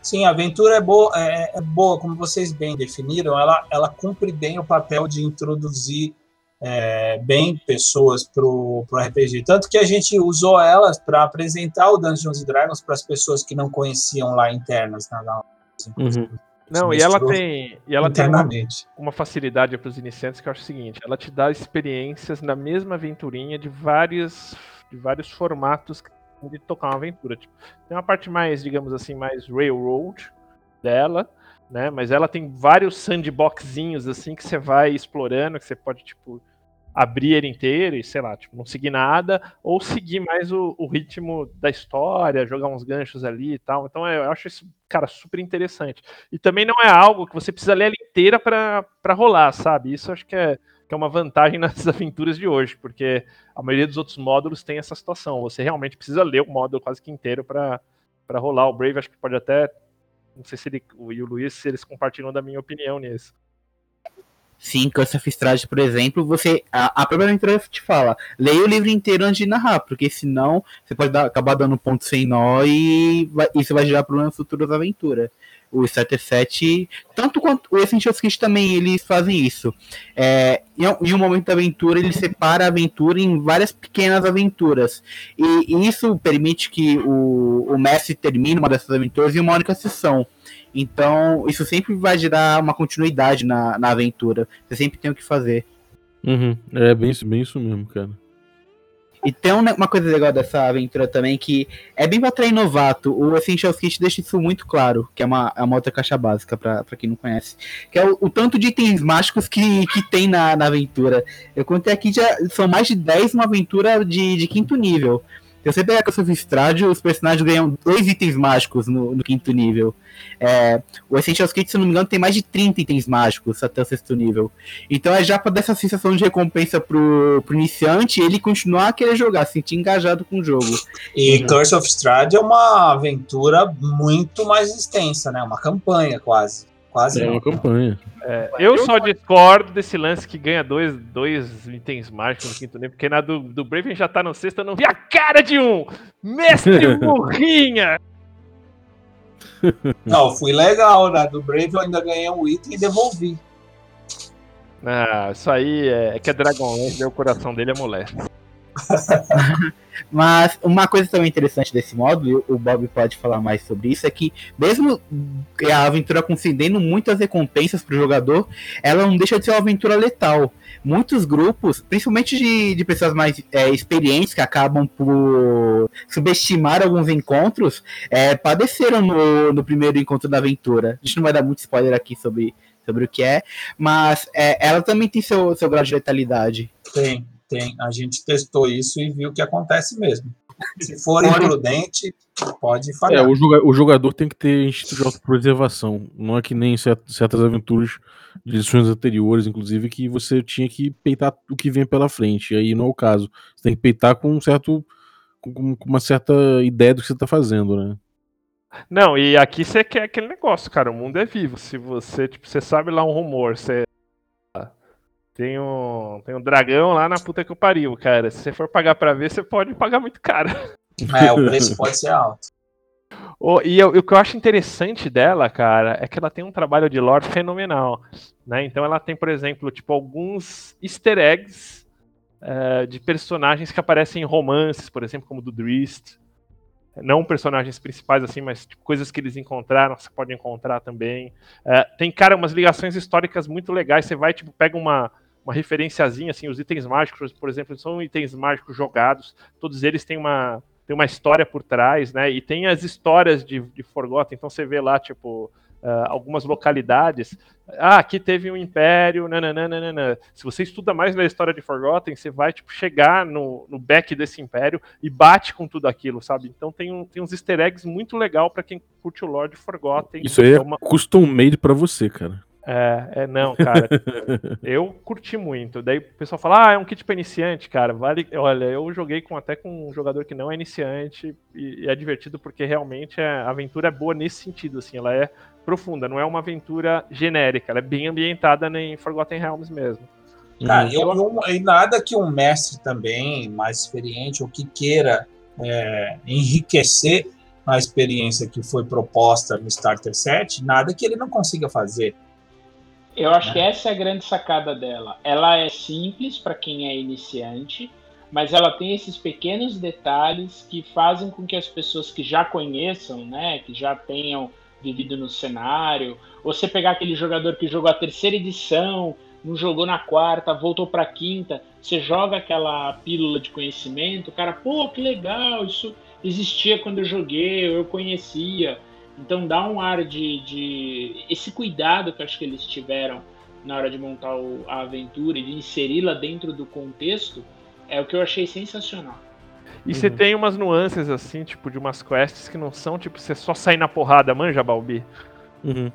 Sim, a aventura é boa, é, é boa, como vocês bem definiram, ela, ela cumpre bem o papel de introduzir é, bem pessoas pro, pro RPG. Tanto que a gente usou elas para apresentar o Dungeons and Dragons para as pessoas que não conheciam lá internas. Na, na, Uhum. Não, e ela tem, e ela tem uma, uma facilidade para os iniciantes que eu acho o seguinte: ela te dá experiências na mesma aventurinha de vários, de vários formatos de tocar uma aventura. Tipo, tem uma parte mais, digamos assim, mais railroad dela, né? Mas ela tem vários sandboxzinhos assim que você vai explorando, que você pode tipo abrir ele inteiro e sei lá, tipo, não seguir nada, ou seguir mais o, o ritmo da história, jogar uns ganchos ali e tal. Então eu acho isso, cara, super interessante. E também não é algo que você precisa ler ela inteira pra rolar, sabe? Isso acho que é, que é uma vantagem nas aventuras de hoje, porque a maioria dos outros módulos tem essa situação. Você realmente precisa ler o módulo quase que inteiro pra rolar. O Brave acho que pode até. Não sei se ele e o Luiz se eles compartilham da minha opinião nisso. Sim, Curse of Strahd, por exemplo, você. A, a própria aventura te fala, leia o livro inteiro antes de narrar, porque senão você pode dar- acabar dando ponto sem nó e vai- isso vai gerar problemas futuros da aventura. O Starter Set, tanto quanto o Essentials Kit também, eles fazem isso. É, em, um- momento da aventura, ele separa a aventura em várias pequenas aventuras. E, e isso permite que o, o mestre termine uma dessas aventuras em uma única sessão. Então, isso sempre vai gerar uma continuidade na, na aventura. Você sempre tem o que fazer. Uhum. É bem, bem isso mesmo, cara. E tem um- uma coisa legal dessa aventura também que é bem pra atrair novato. O Essentials Kit deixa isso muito claro, que é uma, é uma outra caixa básica pra pra quem não conhece. Que é o, o tanto de itens mágicos que, que tem na, na aventura. Eu contei aqui, já são mais de 10 uma aventura de, de quinto nível. Se você pegar com o seu Strádio, os personagens ganham dois itens mágicos no, no quinto nível. É, o Essentials Kit, se não me engano, tem mais de 30 itens mágicos até o sexto nível. Então é já pra dar essa sensação de recompensa pro, pro iniciante e ele continuar a querer jogar, se sentir engajado com o jogo. E Uhum. Curse of Strahd é uma aventura muito mais extensa, né? Uma campanha quase. Quase É não. uma campanha. É, eu só discordo desse lance que ganha dois, dois itens mágicos no quinto nível, porque na do, do Brave já tá no sexto, eu não vi a cara de um! Mestre Burrinha! Não, fui legal, né? Do Brave eu ainda ganhei um item e devolvi. Ah, isso aí é, é que a Dragonlance, o coração dele é moleste. Mas uma coisa também interessante desse módulo, o Bob pode falar mais sobre isso, é que mesmo a aventura concedendo muitas recompensas pro jogador, ela não deixa de ser uma aventura letal. Muitos grupos, principalmente de, de pessoas mais é, experientes, que acabam por subestimar alguns encontros, é, padeceram no, no primeiro encontro da aventura. A gente não vai dar muito spoiler aqui sobre, sobre o que é, mas é, ela também tem seu, seu grau de letalidade. Tem, tem. A gente testou isso e viu que acontece mesmo. Se for imprudente, pode É, falhar. o, joga- o jogador tem que ter instinto de autopreservação. Não é que nem cer- certas aventuras de edições anteriores, inclusive, que você tinha que peitar o que vem pela frente. E aí não é o caso. Você tem que peitar com um certo com, com uma certa ideia do que você tá fazendo, né? Não, e aqui você quer aquele negócio, cara. O mundo é vivo. Se você, tipo, você sabe lá um rumor, você. Tem um, tem um dragão lá na puta que eu pariu, cara. Se você for pagar pra ver, você pode pagar muito caro. É, o preço pode ser alto. Oh, e eu- o que eu acho interessante dela, cara, é que ela tem um trabalho de lore fenomenal, né? Então ela tem, por exemplo, tipo alguns easter eggs eh, de personagens que aparecem em romances, por exemplo, como do Drist. Não personagens principais assim, mas tipo, coisas que eles encontraram, você pode encontrar também. Eh, tem, cara, umas ligações históricas muito legais. Você vai, tipo, pega uma, uma referenciazinha, assim, os itens mágicos, por exemplo, são itens mágicos jogados. Todos eles têm uma, tem uma história por trás, né? E tem as histórias de, de Forgotten. Então você vê lá, tipo, ah, algumas localidades. Ah, aqui teve um império, nananana. Se você estuda mais na história de Forgotten, você vai, tipo, chegar no, no back desse império e bate com tudo aquilo, sabe? Então tem, um, tem uns easter eggs muito legal pra quem curte o lore de Forgotten. Isso aí é Então, uma- custom made pra você, cara. É, é, não, cara. eu curti muito. Daí o pessoal fala, ah, é um kit pra iniciante, cara. Vale. Olha, eu joguei com até com um jogador que não é iniciante e, e é divertido porque realmente é- a aventura é boa nesse sentido, assim, ela é profunda, não é uma aventura genérica, ela é bem ambientada em Forgotten Realms mesmo. Cara, Uhum. eu, eu- e nada que um mestre também, mais experiente, ou que queira é, enriquecer a experiência que foi proposta no Starter Set, nada que ele não consiga fazer. Eu acho que essa é a grande sacada dela. Ela é simples para quem é iniciante, mas ela tem esses pequenos detalhes que fazem com que as pessoas que já conheçam, né, que já tenham vivido no cenário, ou você pegar aquele jogador que jogou a terceira edição, não jogou na quarta, voltou para a quinta, você joga aquela pílula de conhecimento, o cara, pô, que legal, isso existia quando eu joguei, eu conhecia. Então dá um ar de, de- esse cuidado que eu acho que eles tiveram na hora de montar o- a aventura e de inseri-la dentro do contexto é o que eu achei sensacional. E você Uhum. tem umas nuances assim, tipo, de umas quests que não são, tipo, você só sair na porrada, manja, Balbi. Uhum.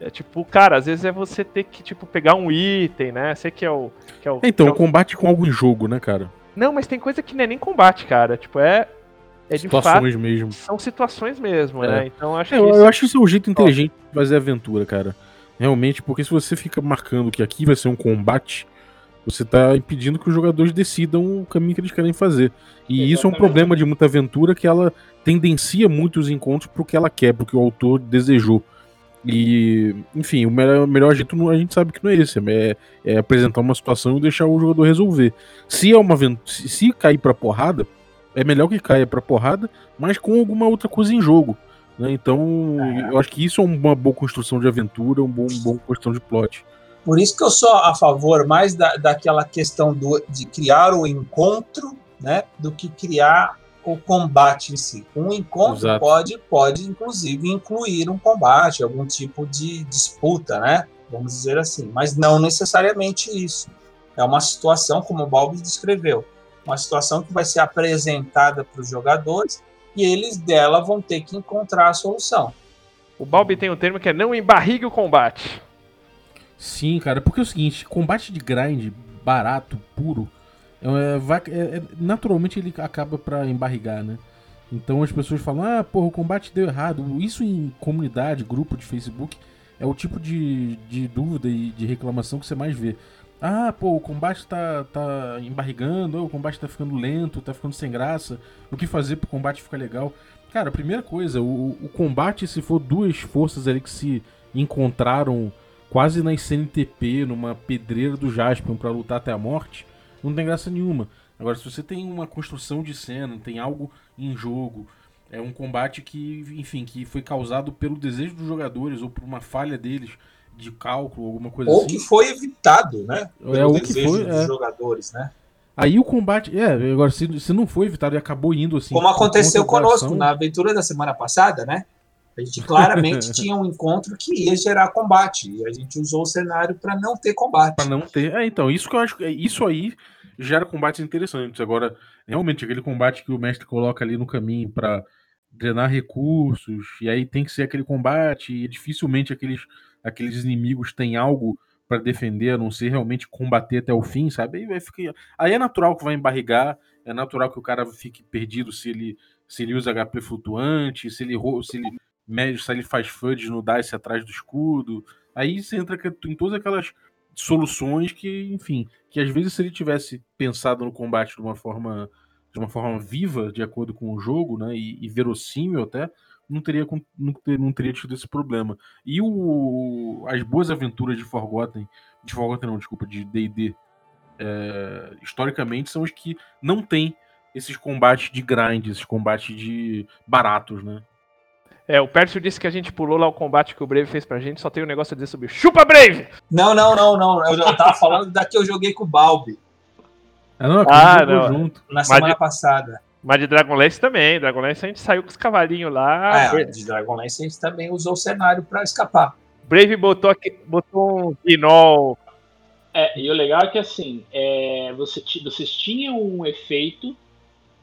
É tipo, cara, às vezes é você ter que, tipo, pegar um item, né? Você que é o. Que é o Então, que é o- combate com algo em jogo, né, cara? Não, mas tem coisa que não é nem combate, cara. Tipo, é. É de fato. Situações mesmo. São situações mesmo, É. né? Então acho É, que. eu, isso- eu acho isso o jeito inteligente de fazer aventura, cara. Realmente, porque se você fica marcando que aqui vai ser um combate, você tá impedindo que os jogadores decidam o caminho que eles querem fazer. E isso é um Exatamente. problema de muita aventura que ela tendencia muito os encontros pro que ela quer, pro que o autor desejou. E, enfim, o melhor, o melhor jeito a gente sabe que não é esse, é, é apresentar uma situação e deixar o jogador resolver. Se é uma aventura, se, se cair pra porrada, é melhor que caia pra porrada, mas com alguma outra coisa em jogo. né? Então, eu acho que isso é uma boa construção de aventura, um bom, um bom construção de plot. Por isso que eu sou a favor mais da, daquela questão do, de criar o encontro, né, do que criar o combate em si. Um encontro Exato. pode, pode, inclusive, incluir um combate, algum tipo de disputa, né? Vamos dizer assim. Mas não necessariamente isso. É uma situação, como o Balbi descreveu, uma situação que vai ser apresentada para os jogadores e eles dela vão ter que encontrar a solução. O Balbi tem um termo que é não embarrigue o combate. Sim, cara, porque é o seguinte, combate de grind barato, puro, é, vai- é- é- naturalmente ele acaba pra embarrigar, né? Então as pessoas falam, ah, porra, o combate deu errado. Isso em comunidade, grupo de Facebook, é o tipo de, de dúvida e de reclamação que você mais vê. Ah, pô, o combate tá, tá embarrigando, o combate tá ficando lento, tá ficando sem graça. O que fazer pro combate ficar legal? Cara, a primeira coisa, o, o combate, se for duas forças ali que se encontraram quase na CNTP, numa pedreira do Jaspion pra lutar até a morte, não tem graça nenhuma. Agora, se você tem uma construção de cena, tem algo em jogo, é um combate que, enfim, que foi causado pelo desejo dos jogadores ou por uma falha deles de cálculo, alguma coisa Ou assim. que foi evitado, né? É, ou que foi, dos é. jogadores, né? Aí o combate, é, agora se, se não foi evitado e acabou indo assim. Como aconteceu conosco na aventura da semana passada, né? A gente claramente tinha um encontro que ia gerar combate. E a gente usou o cenário para não ter combate. Pra não ter. É, então, isso que eu acho que. é, Isso aí gera combates interessantes. Agora, realmente, aquele combate que o mestre coloca ali no caminho pra drenar recursos, e aí tem que ser aquele combate, e dificilmente aqueles, aqueles inimigos têm algo para defender, a não ser realmente combater até o fim, sabe? Aí, aí é natural que vai embarrigar, é natural que o cara fique perdido se ele, se ele usa HP flutuante, se ele, se ele mede, se ele faz fudge no dice atrás do escudo. Aí você entra em todas aquelas soluções que, enfim, que às vezes se ele tivesse pensado no combate de uma forma de uma forma viva, de acordo com o jogo, né, e, e verossímil até, não teria, não, ter, não teria tido esse problema. E o, as boas aventuras de Forgotten, de Forgotten não, desculpa, de D&D, é, historicamente são os que não tem esses combates de grind, esses combates de baratos, né? É, o Pércio disse que a gente pulou lá o combate que o Brave fez pra gente, só tem um negócio a dizer sobre Chupa Brave! Não, não, não, não. Eu, eu tava falando da que eu joguei com o Balbi. Ah, não, ah, não. junto. Na semana de, passada. Mas de Dragonlance também. Dragonlance a gente saiu com os cavalinhos lá. É, de Dragonlance a gente também usou o cenário pra escapar. Brave botou, aqui, botou um Gnol. É, e o legal é que assim, é, você, vocês tinham um efeito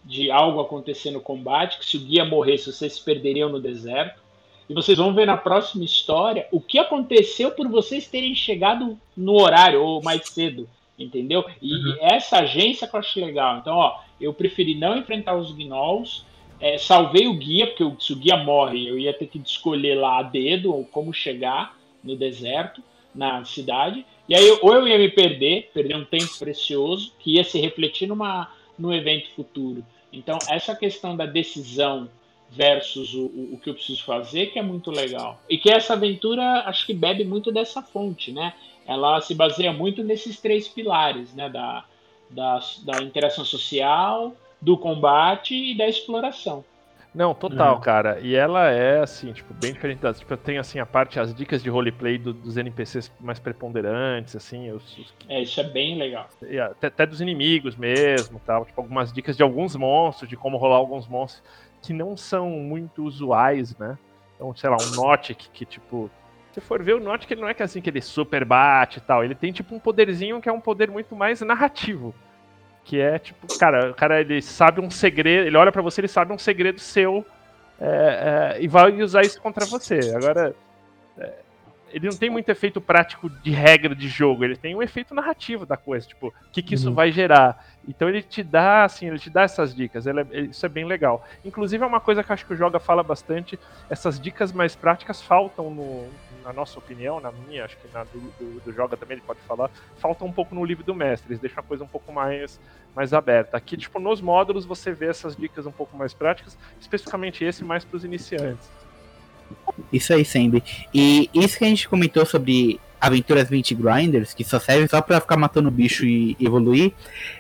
de algo acontecer no combate, que se o guia morresse, vocês se perderiam no deserto. E vocês vão ver na próxima história o que aconteceu por vocês terem chegado no horário ou mais cedo, entendeu? E uhum. essa agência que eu acho legal. Então, ó, eu preferi não enfrentar os gnolls, é, salvei o guia, porque se o guia morre, eu ia ter que escolher lá a dedo ou como chegar no deserto, na cidade. E aí, ou eu ia me perder, perder um tempo precioso, que ia se refletir numa, num evento futuro. Então, essa questão da decisão versus o, o, que eu preciso fazer, que é muito legal. E que essa aventura, acho que bebe muito dessa fonte, né? Ela se baseia muito nesses três pilares, né? Da, da, da interação social, do combate e da exploração. Não, total, uhum. cara. E ela é, assim, tipo, bem diferente das. Tipo, tem, assim, a parte, as dicas de roleplay do, dos NPCs mais preponderantes, assim. Os, os... É, isso é bem legal. Até, até, dos inimigos mesmo, tal. Tipo, algumas dicas de alguns monstros, de como rolar alguns monstros que não são muito usuais, né? Então, sei lá, um Notic que, que tipo. Se for ver o Notic, ele não é que assim que ele super bate e tal. Ele tem, tipo, um poderzinho que é um poder muito mais narrativo. Que é tipo, cara, o cara ele sabe um segredo, ele olha para você, ele sabe um segredo seu é, é, e vai usar isso contra você. Agora, é, ele não tem muito efeito prático de regra de jogo, ele tem um efeito narrativo da coisa, tipo, o que, que isso uhum. vai gerar. Então ele te dá, assim, ele te dá essas dicas, é, isso é bem legal. Inclusive é uma coisa que eu acho que o Joga fala bastante, essas dicas mais práticas faltam no, na nossa opinião, na minha, acho que na do, do, do, Joga também ele pode falar, falta um pouco no livro do mestre, eles deixam a coisa um pouco mais, mais aberta. Aqui, tipo, nos módulos você vê essas dicas um pouco mais práticas, especificamente esse mais para os iniciantes. Isso aí, Sembi. E isso que a gente comentou sobre aventuras 20 grinders, que só servem só para ficar matando bicho e evoluir,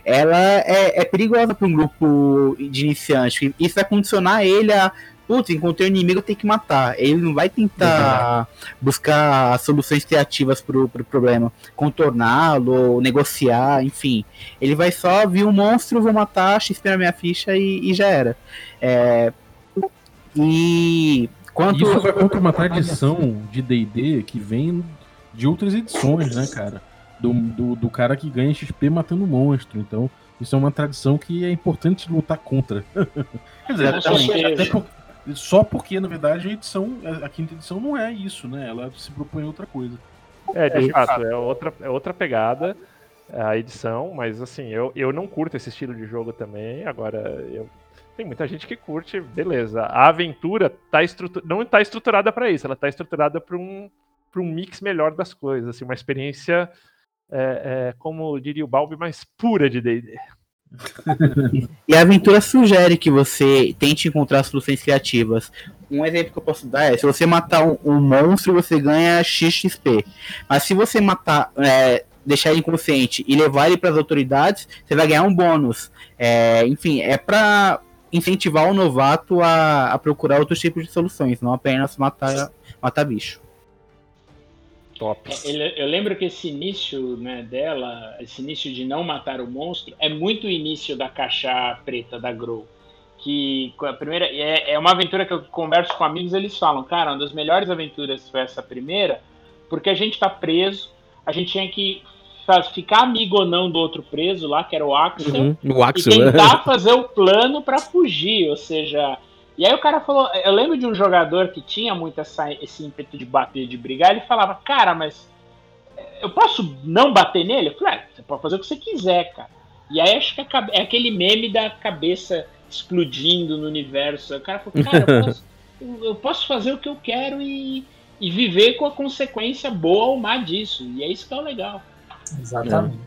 ela é, é perigosa para um grupo de iniciantes. Isso vai condicionar ele a putz, encontrei o um inimigo, tem que matar. Ele não vai tentar buscar soluções criativas pro, pro problema, contorná-lo, negociar, enfim. Ele vai só vir um monstro, vou matar, XP na minha ficha e, e já era. É, e quanto... Isso vai contra uma tradição de D&D que vem de outras edições, né, cara? Do, do, do cara que ganha XP matando monstro. Então, isso é uma tradição que é importante lutar contra. Quer dizer, até, até, por, só porque, na verdade, a edição, a quinta edição não é isso, né? Ela se propõe outra coisa. É, de é, fato, é outra, é outra pegada a edição, mas assim, eu, eu não curto esse estilo de jogo também. Agora, eu, tem muita gente que curte, beleza. A aventura tá não está estruturada para isso, ela está estruturada para um, um mix melhor das coisas, assim, uma experiência, é, é, como diria o Balbi, mais pura de DD e a aventura sugere que você tente encontrar soluções criativas. Um exemplo que eu posso dar é: se você matar um, um monstro, você ganha XXP. Mas se você matar, é, deixar ele inconsciente e levar ele para as autoridades, você vai ganhar um bônus. É, enfim, é para incentivar o novato a, a procurar outros tipos de soluções, não apenas matar, matar bicho. Top. É, eu lembro que esse início né, dela, esse início de não matar o monstro, é muito o início da caixa preta da Grow. Que a primeira é, é uma aventura que eu converso com amigos, eles falam, cara, uma das melhores aventuras foi essa primeira, porque a gente tá preso, a gente tinha que faz, ficar amigo ou não do outro preso lá, que era o Axel, uhum, o Axel e tentar fazer o plano para fugir, ou seja, e aí o cara falou, eu lembro de um jogador que tinha muito essa, esse ímpeto de bater, de brigar, ele falava, cara, mas eu posso não bater nele? Eu falei, ah, você pode fazer o que você quiser, cara. E aí acho que é aquele meme da cabeça explodindo no universo. O cara falou, cara, eu posso, eu- eu posso fazer o que eu quero e, e viver com a consequência boa ou má disso. E é isso que é o legal. Exatamente.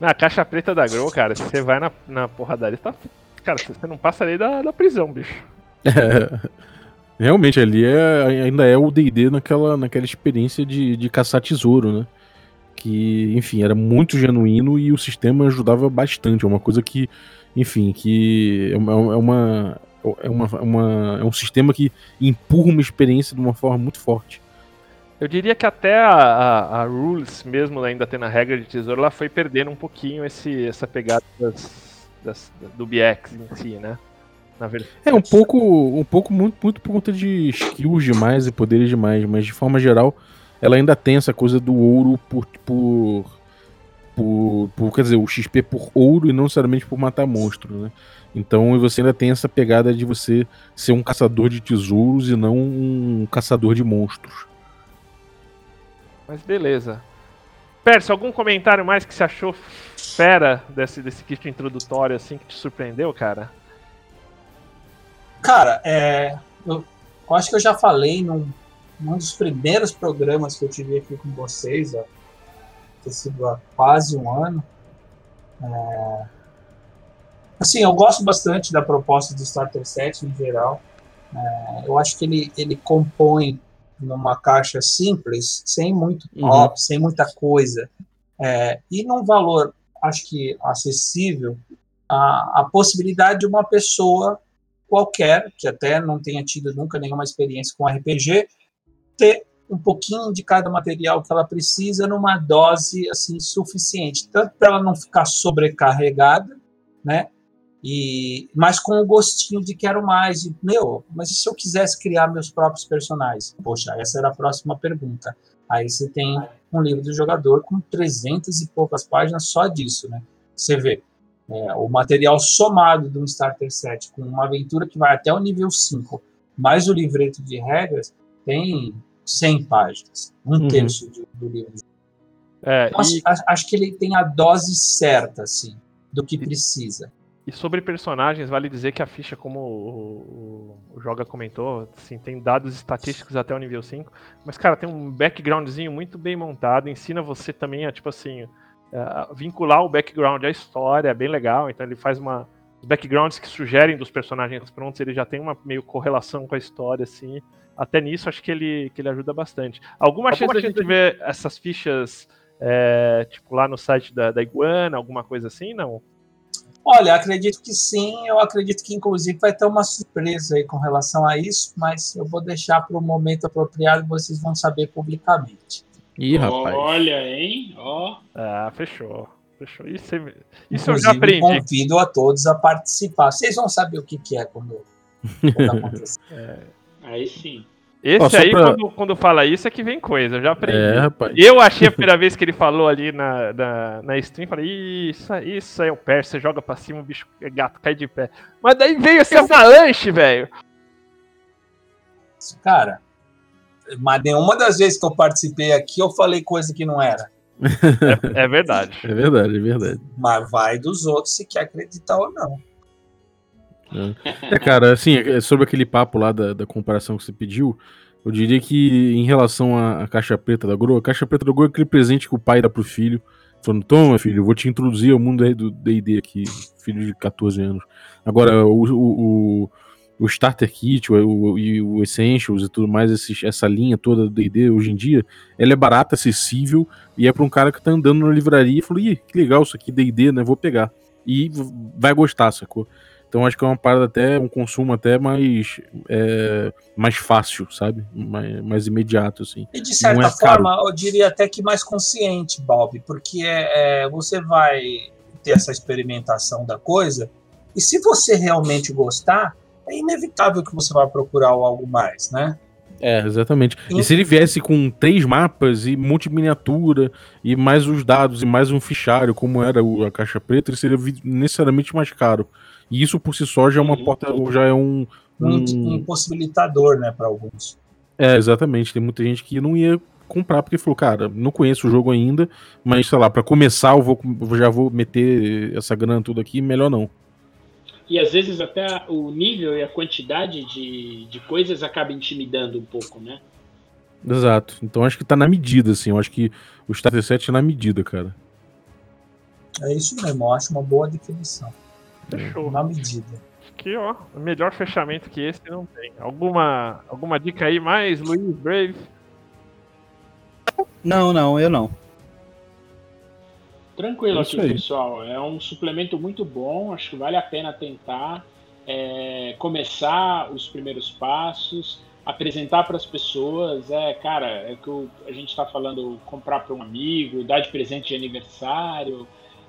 Na caixa preta da Grow, cara, se você vai na, na porradaria, tá. Cara, você não passa ali da, da prisão, bicho. É, realmente, ali é, ainda é o D&D naquela, naquela experiência de, de caçar tesouro, né? Que, enfim, era muito genuíno e o sistema ajudava bastante. É uma coisa que, enfim, que é uma... É uma é, uma, uma- é um sistema que empurra uma experiência de uma forma muito forte. Eu diria que até a, a, a Rules, mesmo ainda tendo a regra de tesouro, ela foi perdendo um pouquinho esse, essa pegada das, das- do BX em si, né? É um pouco, um pouco muito, muito por conta de skills demais e poderes demais, mas de forma geral, ela ainda tem essa coisa do ouro por, por, por, por- quer dizer, o XP por ouro e não necessariamente por matar monstros, né? Então você ainda tem essa pegada de você ser um caçador de tesouros e não um caçador de monstros. Mas beleza. Percy, algum comentário mais que você achou fera desse, desse kit introdutório, assim, que te surpreendeu, cara? Cara, é, eu, eu acho que eu já falei num, num dos primeiros programas que eu tive aqui com vocês, ó, ter sido há quase um ano. É, assim, eu gosto bastante da proposta do Starter Set em geral. É, eu acho que ele, ele compõe numa caixa simples, sem muito Uhum. top, sem muita coisa, é, e num valor, acho que acessível, a, a possibilidade de uma pessoa qualquer, que até não tenha tido nunca nenhuma experiência com RPG, ter um pouquinho de cada material que ela precisa numa dose assim suficiente, tanto para ela não ficar sobrecarregada, né? E mas com o gostinho de quero mais, e, meu, mas e se eu quisesse criar meus próprios personagens? Poxa, essa era a próxima pergunta. Aí você tem um livro do jogador com 300 e poucas páginas só disso, né? Você vê, é, o material somado de um starter set com uma aventura que vai até o nível 5, mais o livreto de regras, tem 100 páginas, um Uhum. terço do, do livro. É, Então, acho, e, acho- acho que ele tem a dose certa, assim, do que precisa. E sobre personagens, vale dizer que a ficha, como o, o- o Joga comentou, assim, tem dados estatísticos até o nível 5, mas, cara, tem um backgroundzinho muito bem montado, ensina você também a, tipo assim, a vincular o background à história, é bem legal, então ele faz uma... Os backgrounds que sugerem dos personagens prontos, ele já tem uma meio correlação com a história, assim. Até nisso, acho que ele, que ele ajuda bastante. Alguma chance da gente ver essas fichas, é, tipo, lá no site da, da Iguana, alguma coisa assim? Não? Olha, acredito que sim, eu acredito que inclusive vai ter uma surpresa aí com relação a isso, mas eu vou deixar para o momento apropriado, vocês vão saber publicamente. Ih, rapaz. Olha, hein? Ó. Ah, fechou. Fechou. Isso, é- isso eu já Inclusive, aprendi. convido a todos a participar. Vocês vão saber o que, que é quando, quando acontecer. Aí sim. Esse Ó, aí, pra- quando, quando fala isso, é que vem coisa. Eu já aprendi. É, rapaz. Eu achei a primeira vez que ele falou ali na, na, na stream, falei, "Ih, isso, isso aí é o você joga pra cima, o bicho é gato, cai de pé. Mas daí veio esse avalanche, velho. Cara, mas nenhuma das vezes que eu participei aqui eu falei coisa que não era. É verdade. É verdade, é verdade. Mas vai dos outros se quer acreditar ou não. É, cara, assim, é, sobre aquele papo lá da, da comparação que você pediu, eu diria que em relação à, à caixa preta da Grow, a caixa preta da Grow é aquele presente que o pai dá pro filho, falando, toma, filho, eu vou te introduzir ao mundo do D&D aqui, filho de 14 anos. Agora, o, o, o, o Starter Kit o, o, e o Essentials e tudo mais, essa linha toda do D&D, hoje em dia, ela é barata, acessível, e é pra um cara que tá andando na livraria e falou, ih, que legal isso aqui, D&D, né, vou pegar. E vai gostar, sacou? Então acho que é uma parada até, um consumo até mais, é, mais fácil, sabe? Mais, mais imediato, assim. E de certa é caro. forma, eu diria até que mais consciente, Bob, porque é, é, você vai ter essa experimentação da coisa, e se você realmente gostar, é inevitável que você vá procurar algo mais, né? É, exatamente. E se ele viesse com três mapas e um monte de miniatura, e mais os dados e mais um fichário, como era o- a caixa preta, ele seria necessariamente mais caro. E isso por si só já é uma porta, já é um. Um um- impossibilitador, né, para alguns. É, exatamente. Tem muita gente que não ia comprar, porque falou, cara, não conheço o jogo ainda, mas sei lá, para começar eu vou, já vou meter essa grana tudo aqui, melhor não. E às vezes até o nível e a quantidade de, de coisas acaba intimidando um pouco, né? Exato. Então acho que tá na medida, assim. Eu acho que o Starter 7 é na medida, cara. É isso mesmo, eu acho uma boa definição. Fechou. Na medida. Aqui, ó, melhor fechamento que esse não tem. Alguma, alguma dica aí mais, Luiz Brave? Não, não, eu não. Tranquilo É aqui, pessoal. É um suplemento muito bom. Acho que vale a pena tentar é, começar os primeiros passos, apresentar para as pessoas. É, cara, é que o- a gente está falando comprar para um amigo, dar de presente de aniversário.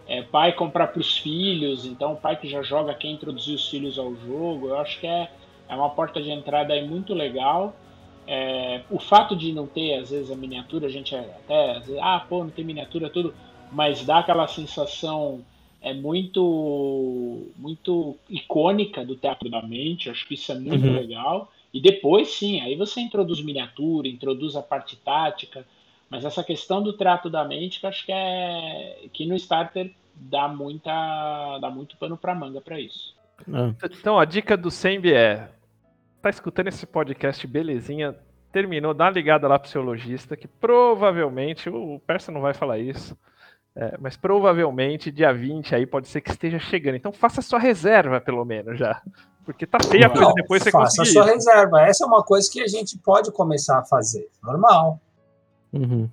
É, pai comprar para os filhos. Então, o pai que já joga quer introduzir os filhos ao jogo. Eu acho que é, é uma porta de entrada aí muito legal. É, o fato de não ter, às vezes, a miniatura, a gente até, às vezes, ah, pô, não tem miniatura, tudo mas dá aquela sensação é muito muito icônica do teatro da mente. Acho que isso é muito Uhum. legal. E depois, sim, aí você introduz miniatura, introduz a parte tática, mas essa questão do trato da mente, que eu acho que é que no starter dá muita dá muito pano para manga para isso. Ah, Então, a dica do Sembi é: tá escutando esse podcast, belezinha? Terminou, dá uma ligada lá pro seu lojista, que provavelmente, o Persa não vai falar isso, é, mas provavelmente dia 20 aí pode ser que esteja chegando. Então faça sua reserva, pelo menos, já. Porque tá feia a coisa depois você faça a conseguir. sua isso. reserva. Essa é uma coisa que a gente pode começar a fazer. Normal. Uhum.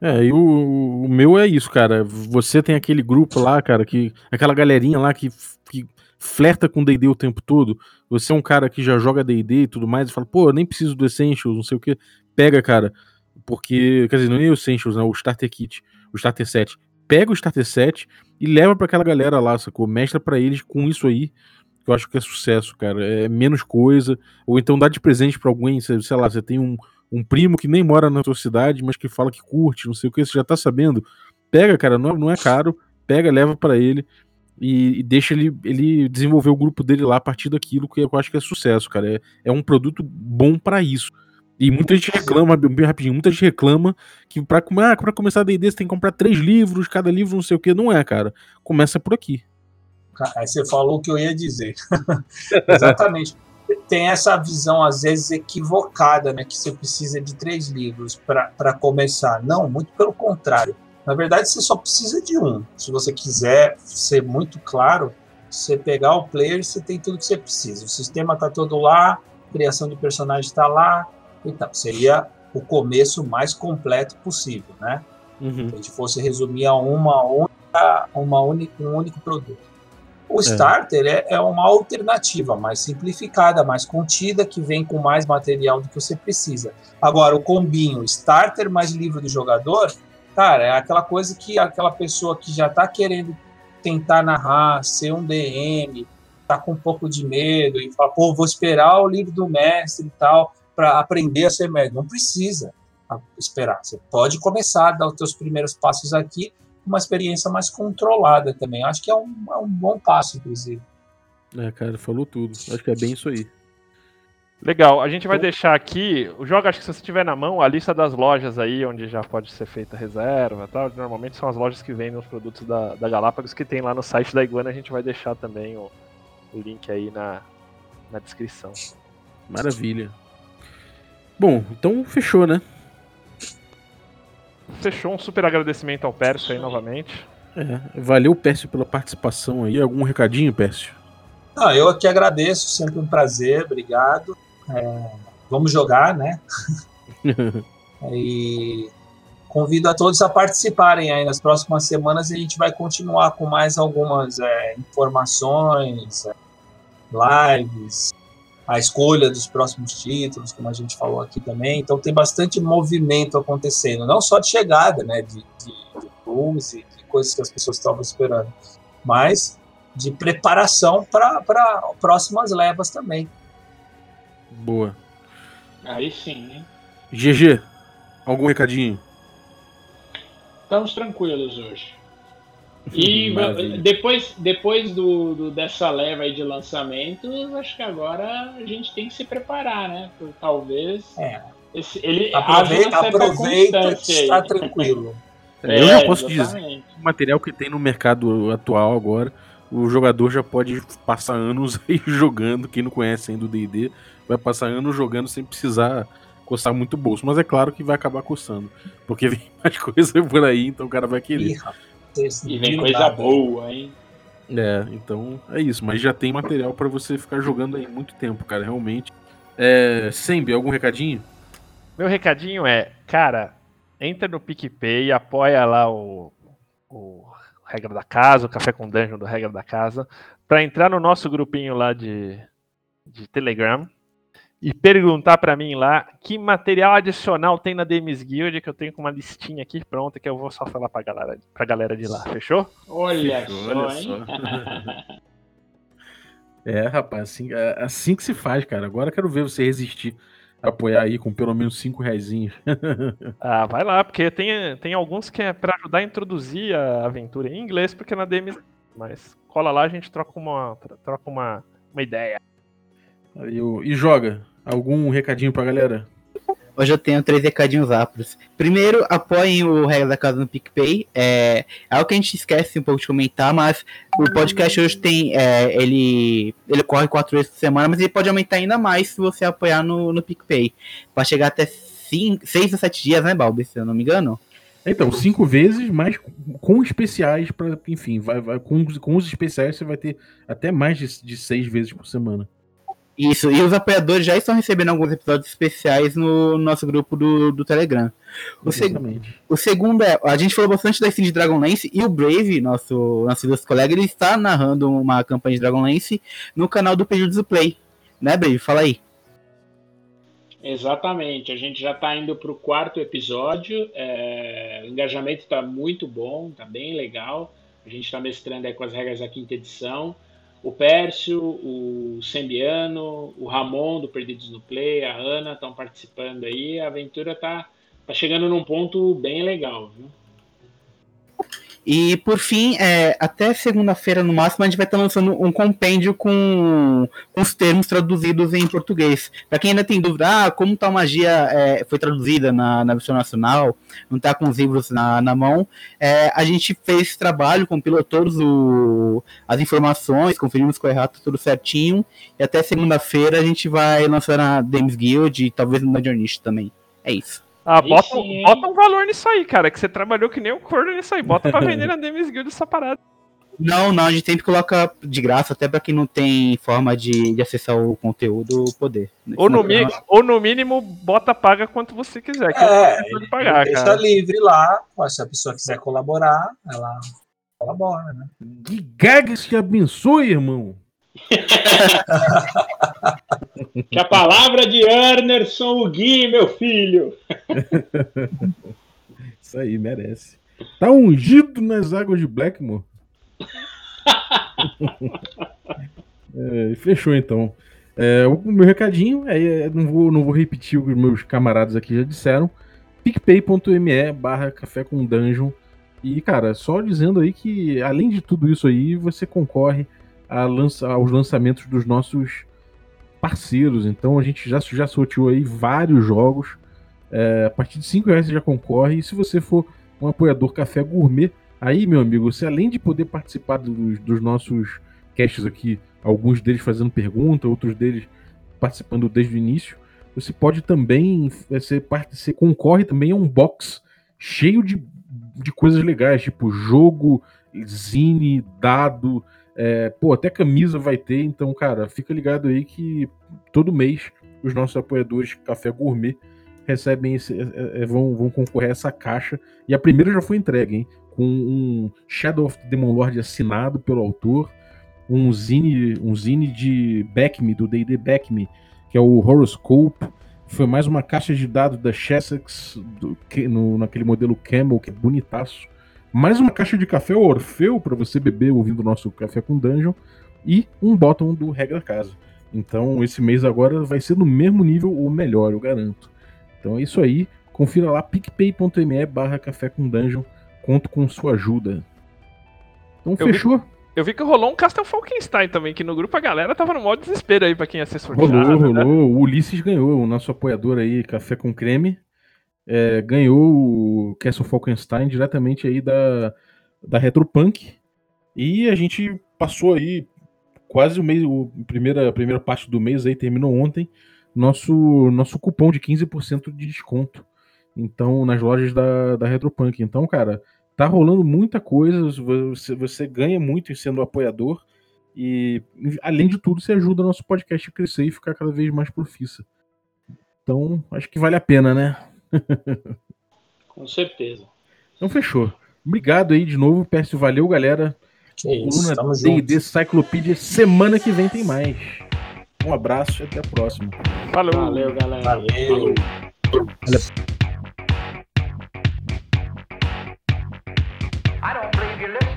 É, e o, o meu é isso, cara. Você tem aquele grupo lá, cara, que. Aquela galerinha lá que, que flerta com DD o tempo todo. Você é um cara que já joga DD e tudo mais, e fala, pô, eu nem preciso do Essentials, não sei o que. Pega, cara. Porque. Quer dizer, não é o Essentials, né? O Starter Kit, o Starter Set. Pega o Starter Set e leva pra aquela galera lá, sacou? Mestra pra eles com isso aí. Que eu acho que é sucesso, cara. É menos coisa. Ou então dá de presente pra alguém, sei lá, você tem um um primo que nem mora na tua cidade, mas que fala que curte, não sei o que, você já tá sabendo. Pega, cara, não, não é caro, pega, leva pra ele e, e deixa ele, ele desenvolver o grupo dele lá a partir daquilo que eu acho que é sucesso, cara. É, é um produto bom pra isso. E muita gente reclama, bem rapidinho, muita gente reclama que pra, ah, pra começar a D&D você tem que comprar três livros, cada livro não sei o que. Não é, cara. Começa por aqui. Aí você falou o que eu ia dizer. Exatamente. Tem essa visão, às vezes, equivocada, né? Que você precisa de três livros para começar. Não, muito pelo contrário. Na verdade, você só precisa de um. Se você quiser ser muito claro, você pegar o player, você tem tudo que você precisa. O sistema está todo lá, a criação de personagem está lá. Então, seria o começo mais completo possível, né? Uhum. Se a gente fosse resumir a uma única, uma única, um único produto. O starter é, é uma alternativa mais simplificada, mais contida, que vem com mais material do que você precisa. Agora, o combinho starter mais livro do jogador, cara, é aquela coisa que aquela pessoa que já está querendo tentar narrar, ser um DM, tá com um pouco de medo e fala, pô, vou esperar o livro do mestre e tal para aprender a ser mestre. Não precisa esperar. Você pode começar a dar os seus primeiros passos aqui, uma experiência mais controlada também. Acho que é um, é um bom passo, inclusive. É, cara, falou tudo. Acho que é bem isso aí. Legal, a gente vai deixar aqui. O jogo, acho que se você tiver na mão, a lista das lojas aí, onde já pode ser feita reserva e tal. Normalmente são as lojas que vendem os produtos da, da Galápagos que tem lá no site da Iguana. A gente vai deixar também o, o link aí na, na descrição. Maravilha. Bom, então fechou, né? Fechou, um super agradecimento ao Pércio aí novamente. É, valeu, Pércio, pela participação aí. Algum recadinho, Pércio? Ah, eu aqui agradeço, sempre um prazer, obrigado. É, vamos jogar, né? E convido a todos a participarem aí nas próximas semanas e a gente vai continuar com mais algumas é, informações, é, lives, a escolha dos próximos títulos, como a gente falou aqui também. Então tem bastante movimento acontecendo, não só de chegada, né, de, de, de blues e de coisas que as pessoas estavam esperando, mas de preparação para próximas levas também. Boa. Aí sim, hein? GG, algum recadinho? Estamos tranquilos hoje. E depois, depois do, do- dessa leva aí de lançamentos, acho que agora a gente tem que se preparar, né? Por- Talvez É. Esse- ele Aproveita, aproveita está tranquilo. É, eu já posso exatamente. dizer, o material que tem no mercado atual agora, o jogador já pode passar anos aí jogando, quem não conhece ainda o D&D, vai passar anos jogando sem precisar coçar muito o bolso, mas é claro que vai acabar coçando, porque vem mais coisa por aí, então o cara vai Ih, querer. rapaz, E vem coisa dá, boa, hein? É, então é isso, mas já tem material pra você ficar jogando aí muito tempo, cara, realmente. É, Sembi, algum recadinho? Meu recadinho é, cara, entra no PicPay e apoia lá o, o Regra da Casa, o Café com Dungeon do Regra da Casa, pra entrar no nosso grupinho lá de, de Telegram e perguntar pra mim lá que material adicional tem na Demis Guild, que eu tenho com uma listinha aqui pronta que eu vou só falar pra galera, pra galera de lá, fechou? Olha Fechou, só, olha hein? É, rapaz, assim, é assim que se faz, cara. Agora eu quero ver você resistir a apoiar aí com pelo menos 5 reais. Ah, vai lá, porque tem, tem alguns que é pra ajudar a introduzir a aventura em inglês, porque na Demis. Mas cola lá, a gente troca uma, troca uma, uma ideia. O- E joga. Algum recadinho pra galera? Hoje eu tenho três recadinhos rápidos. Primeiro, apoiem o Regra da Casa no PicPay. É, é algo que a gente esquece um pouco de comentar, mas o podcast hoje tem. é, ele, ele corre quatro vezes por semana, mas ele pode aumentar ainda mais se você apoiar no, no PicPay. Pode chegar até cinco, seis a sete dias, né, Balbi? Se eu não me engano. Então, cinco vezes, mas com especiais para, enfim, vai, vai- com, os- com os especiais você vai ter até mais de, de seis vezes por semana. Isso, e os apoiadores já estão recebendo alguns episódios especiais no nosso grupo do, do Telegram. O, seg- Exatamente. o segundo é, a gente falou bastante da scene de Dragonlance e o Brave, nosso, nosso ilustre colega, ele está narrando uma campanha de Dragonlance no canal do Períodos do Play. Né, Brave? Fala aí. Exatamente, a gente já está indo para o quarto episódio. é, o engajamento está muito bom, está bem legal. A gente está mestrando aí com as regras da quinta edição. O Pércio, o Sembiano, o Ramon do Perdidos no Play, a Ana estão participando aí. A aventura está tá chegando num ponto bem legal. Viu? E por fim, é, até segunda-feira no máximo, a gente vai estar lançando um compêndio com, com os termos traduzidos em português. Para quem ainda tem dúvida, ah, como tal magia é, foi traduzida na, na versão nacional, não está com os livros na, na mão, é, a gente fez esse trabalho, compilou todas as informações, conferimos com o errado tudo certinho, e até segunda-feira a gente vai lançar na Games Guild e talvez no Journey também. É isso. Ah, bota, bota um valor nisso aí, cara, que você trabalhou que nem um corno nisso aí. Bota pra vender na Demis Guild essa parada. Não, não, a gente sempre coloca de graça, até para quem não tem forma de, de acessar o conteúdo poder. Ou no, mi- ou no mínimo, bota paga quanto você quiser. Que É, pode pagar, deixa cara. livre lá. Se a pessoa quiser colaborar, ela colabora, né? Que gags te abençoe, irmão. Que a palavra de Anderson Gui, meu filho. Isso aí, merece. Tá ungido nas águas de Blackmore. É, fechou então. É, o meu recadinho, é, é, não, vou, não vou repetir o que meus camaradas aqui já disseram. picpay.me barra café com dungeon. E, cara, só dizendo aí que, além de tudo isso aí, você concorre lança, aos lançamentos dos nossos parceiros. Então a gente já, já sorteou aí vários jogos. É, a partir de 5 reais você já concorre. E se você for um apoiador café gourmet, aí, meu amigo, você além de poder participar dos, dos nossos casts aqui, alguns deles fazendo pergunta, outros deles participando desde o início, você pode também, você, parte- você concorre também a um box cheio de, de coisas legais, tipo jogo, zine, dado, é, pô, até camisa vai ter, então, cara, fica ligado aí que todo mês os nossos apoiadores Café Gourmet recebem esse, é, é, vão, vão concorrer a essa caixa. E a primeira já foi entregue, hein? Com um Shadow of the Demon Lord assinado pelo autor, um zine, um zine de Backme, do D&D Backme, que é o Horoscope. Foi mais uma caixa de dados da Chessex, do, que, no, naquele modelo Camel, que é bonitaço. Mais uma caixa de café Orfeu para você beber ouvindo o nosso Café com Dungeon. E um bottom do Regra Casa. Então esse mês agora vai ser no mesmo nível ou melhor, eu garanto. Então é isso aí. Confira lá picpay.me barra café com dungeon. Conto com sua ajuda. Então Eu vi- fechou? Eu vi que rolou um Castle Falkenstein também, que no grupo a galera tava no modo desespero aí pra quem ia ser sorteado. Rolou, né? rolou. O Ulisses ganhou, o nosso apoiador aí, Café com Creme, é, ganhou o Castle Falkenstein diretamente aí da, da Retropunk. E a gente passou aí quase o mês, a primeira, a primeira parte do mês aí, terminou ontem, nosso, nosso cupom de 15% de desconto. Então, nas lojas da, da Retropunk. Então, cara, tá rolando muita coisa, você, você ganha muito em sendo apoiador. E, além de tudo, você ajuda o nosso podcast a crescer e ficar cada vez mais profissa. Então, acho que vale a pena, né? Com certeza. Então fechou. Obrigado aí de novo, peço Valeu, galera. Coluna D&D Cyclopedia. Semana que vem tem mais. Um abraço e até a próxima. Valeu, galera. Valeu. Valeu. I don't believe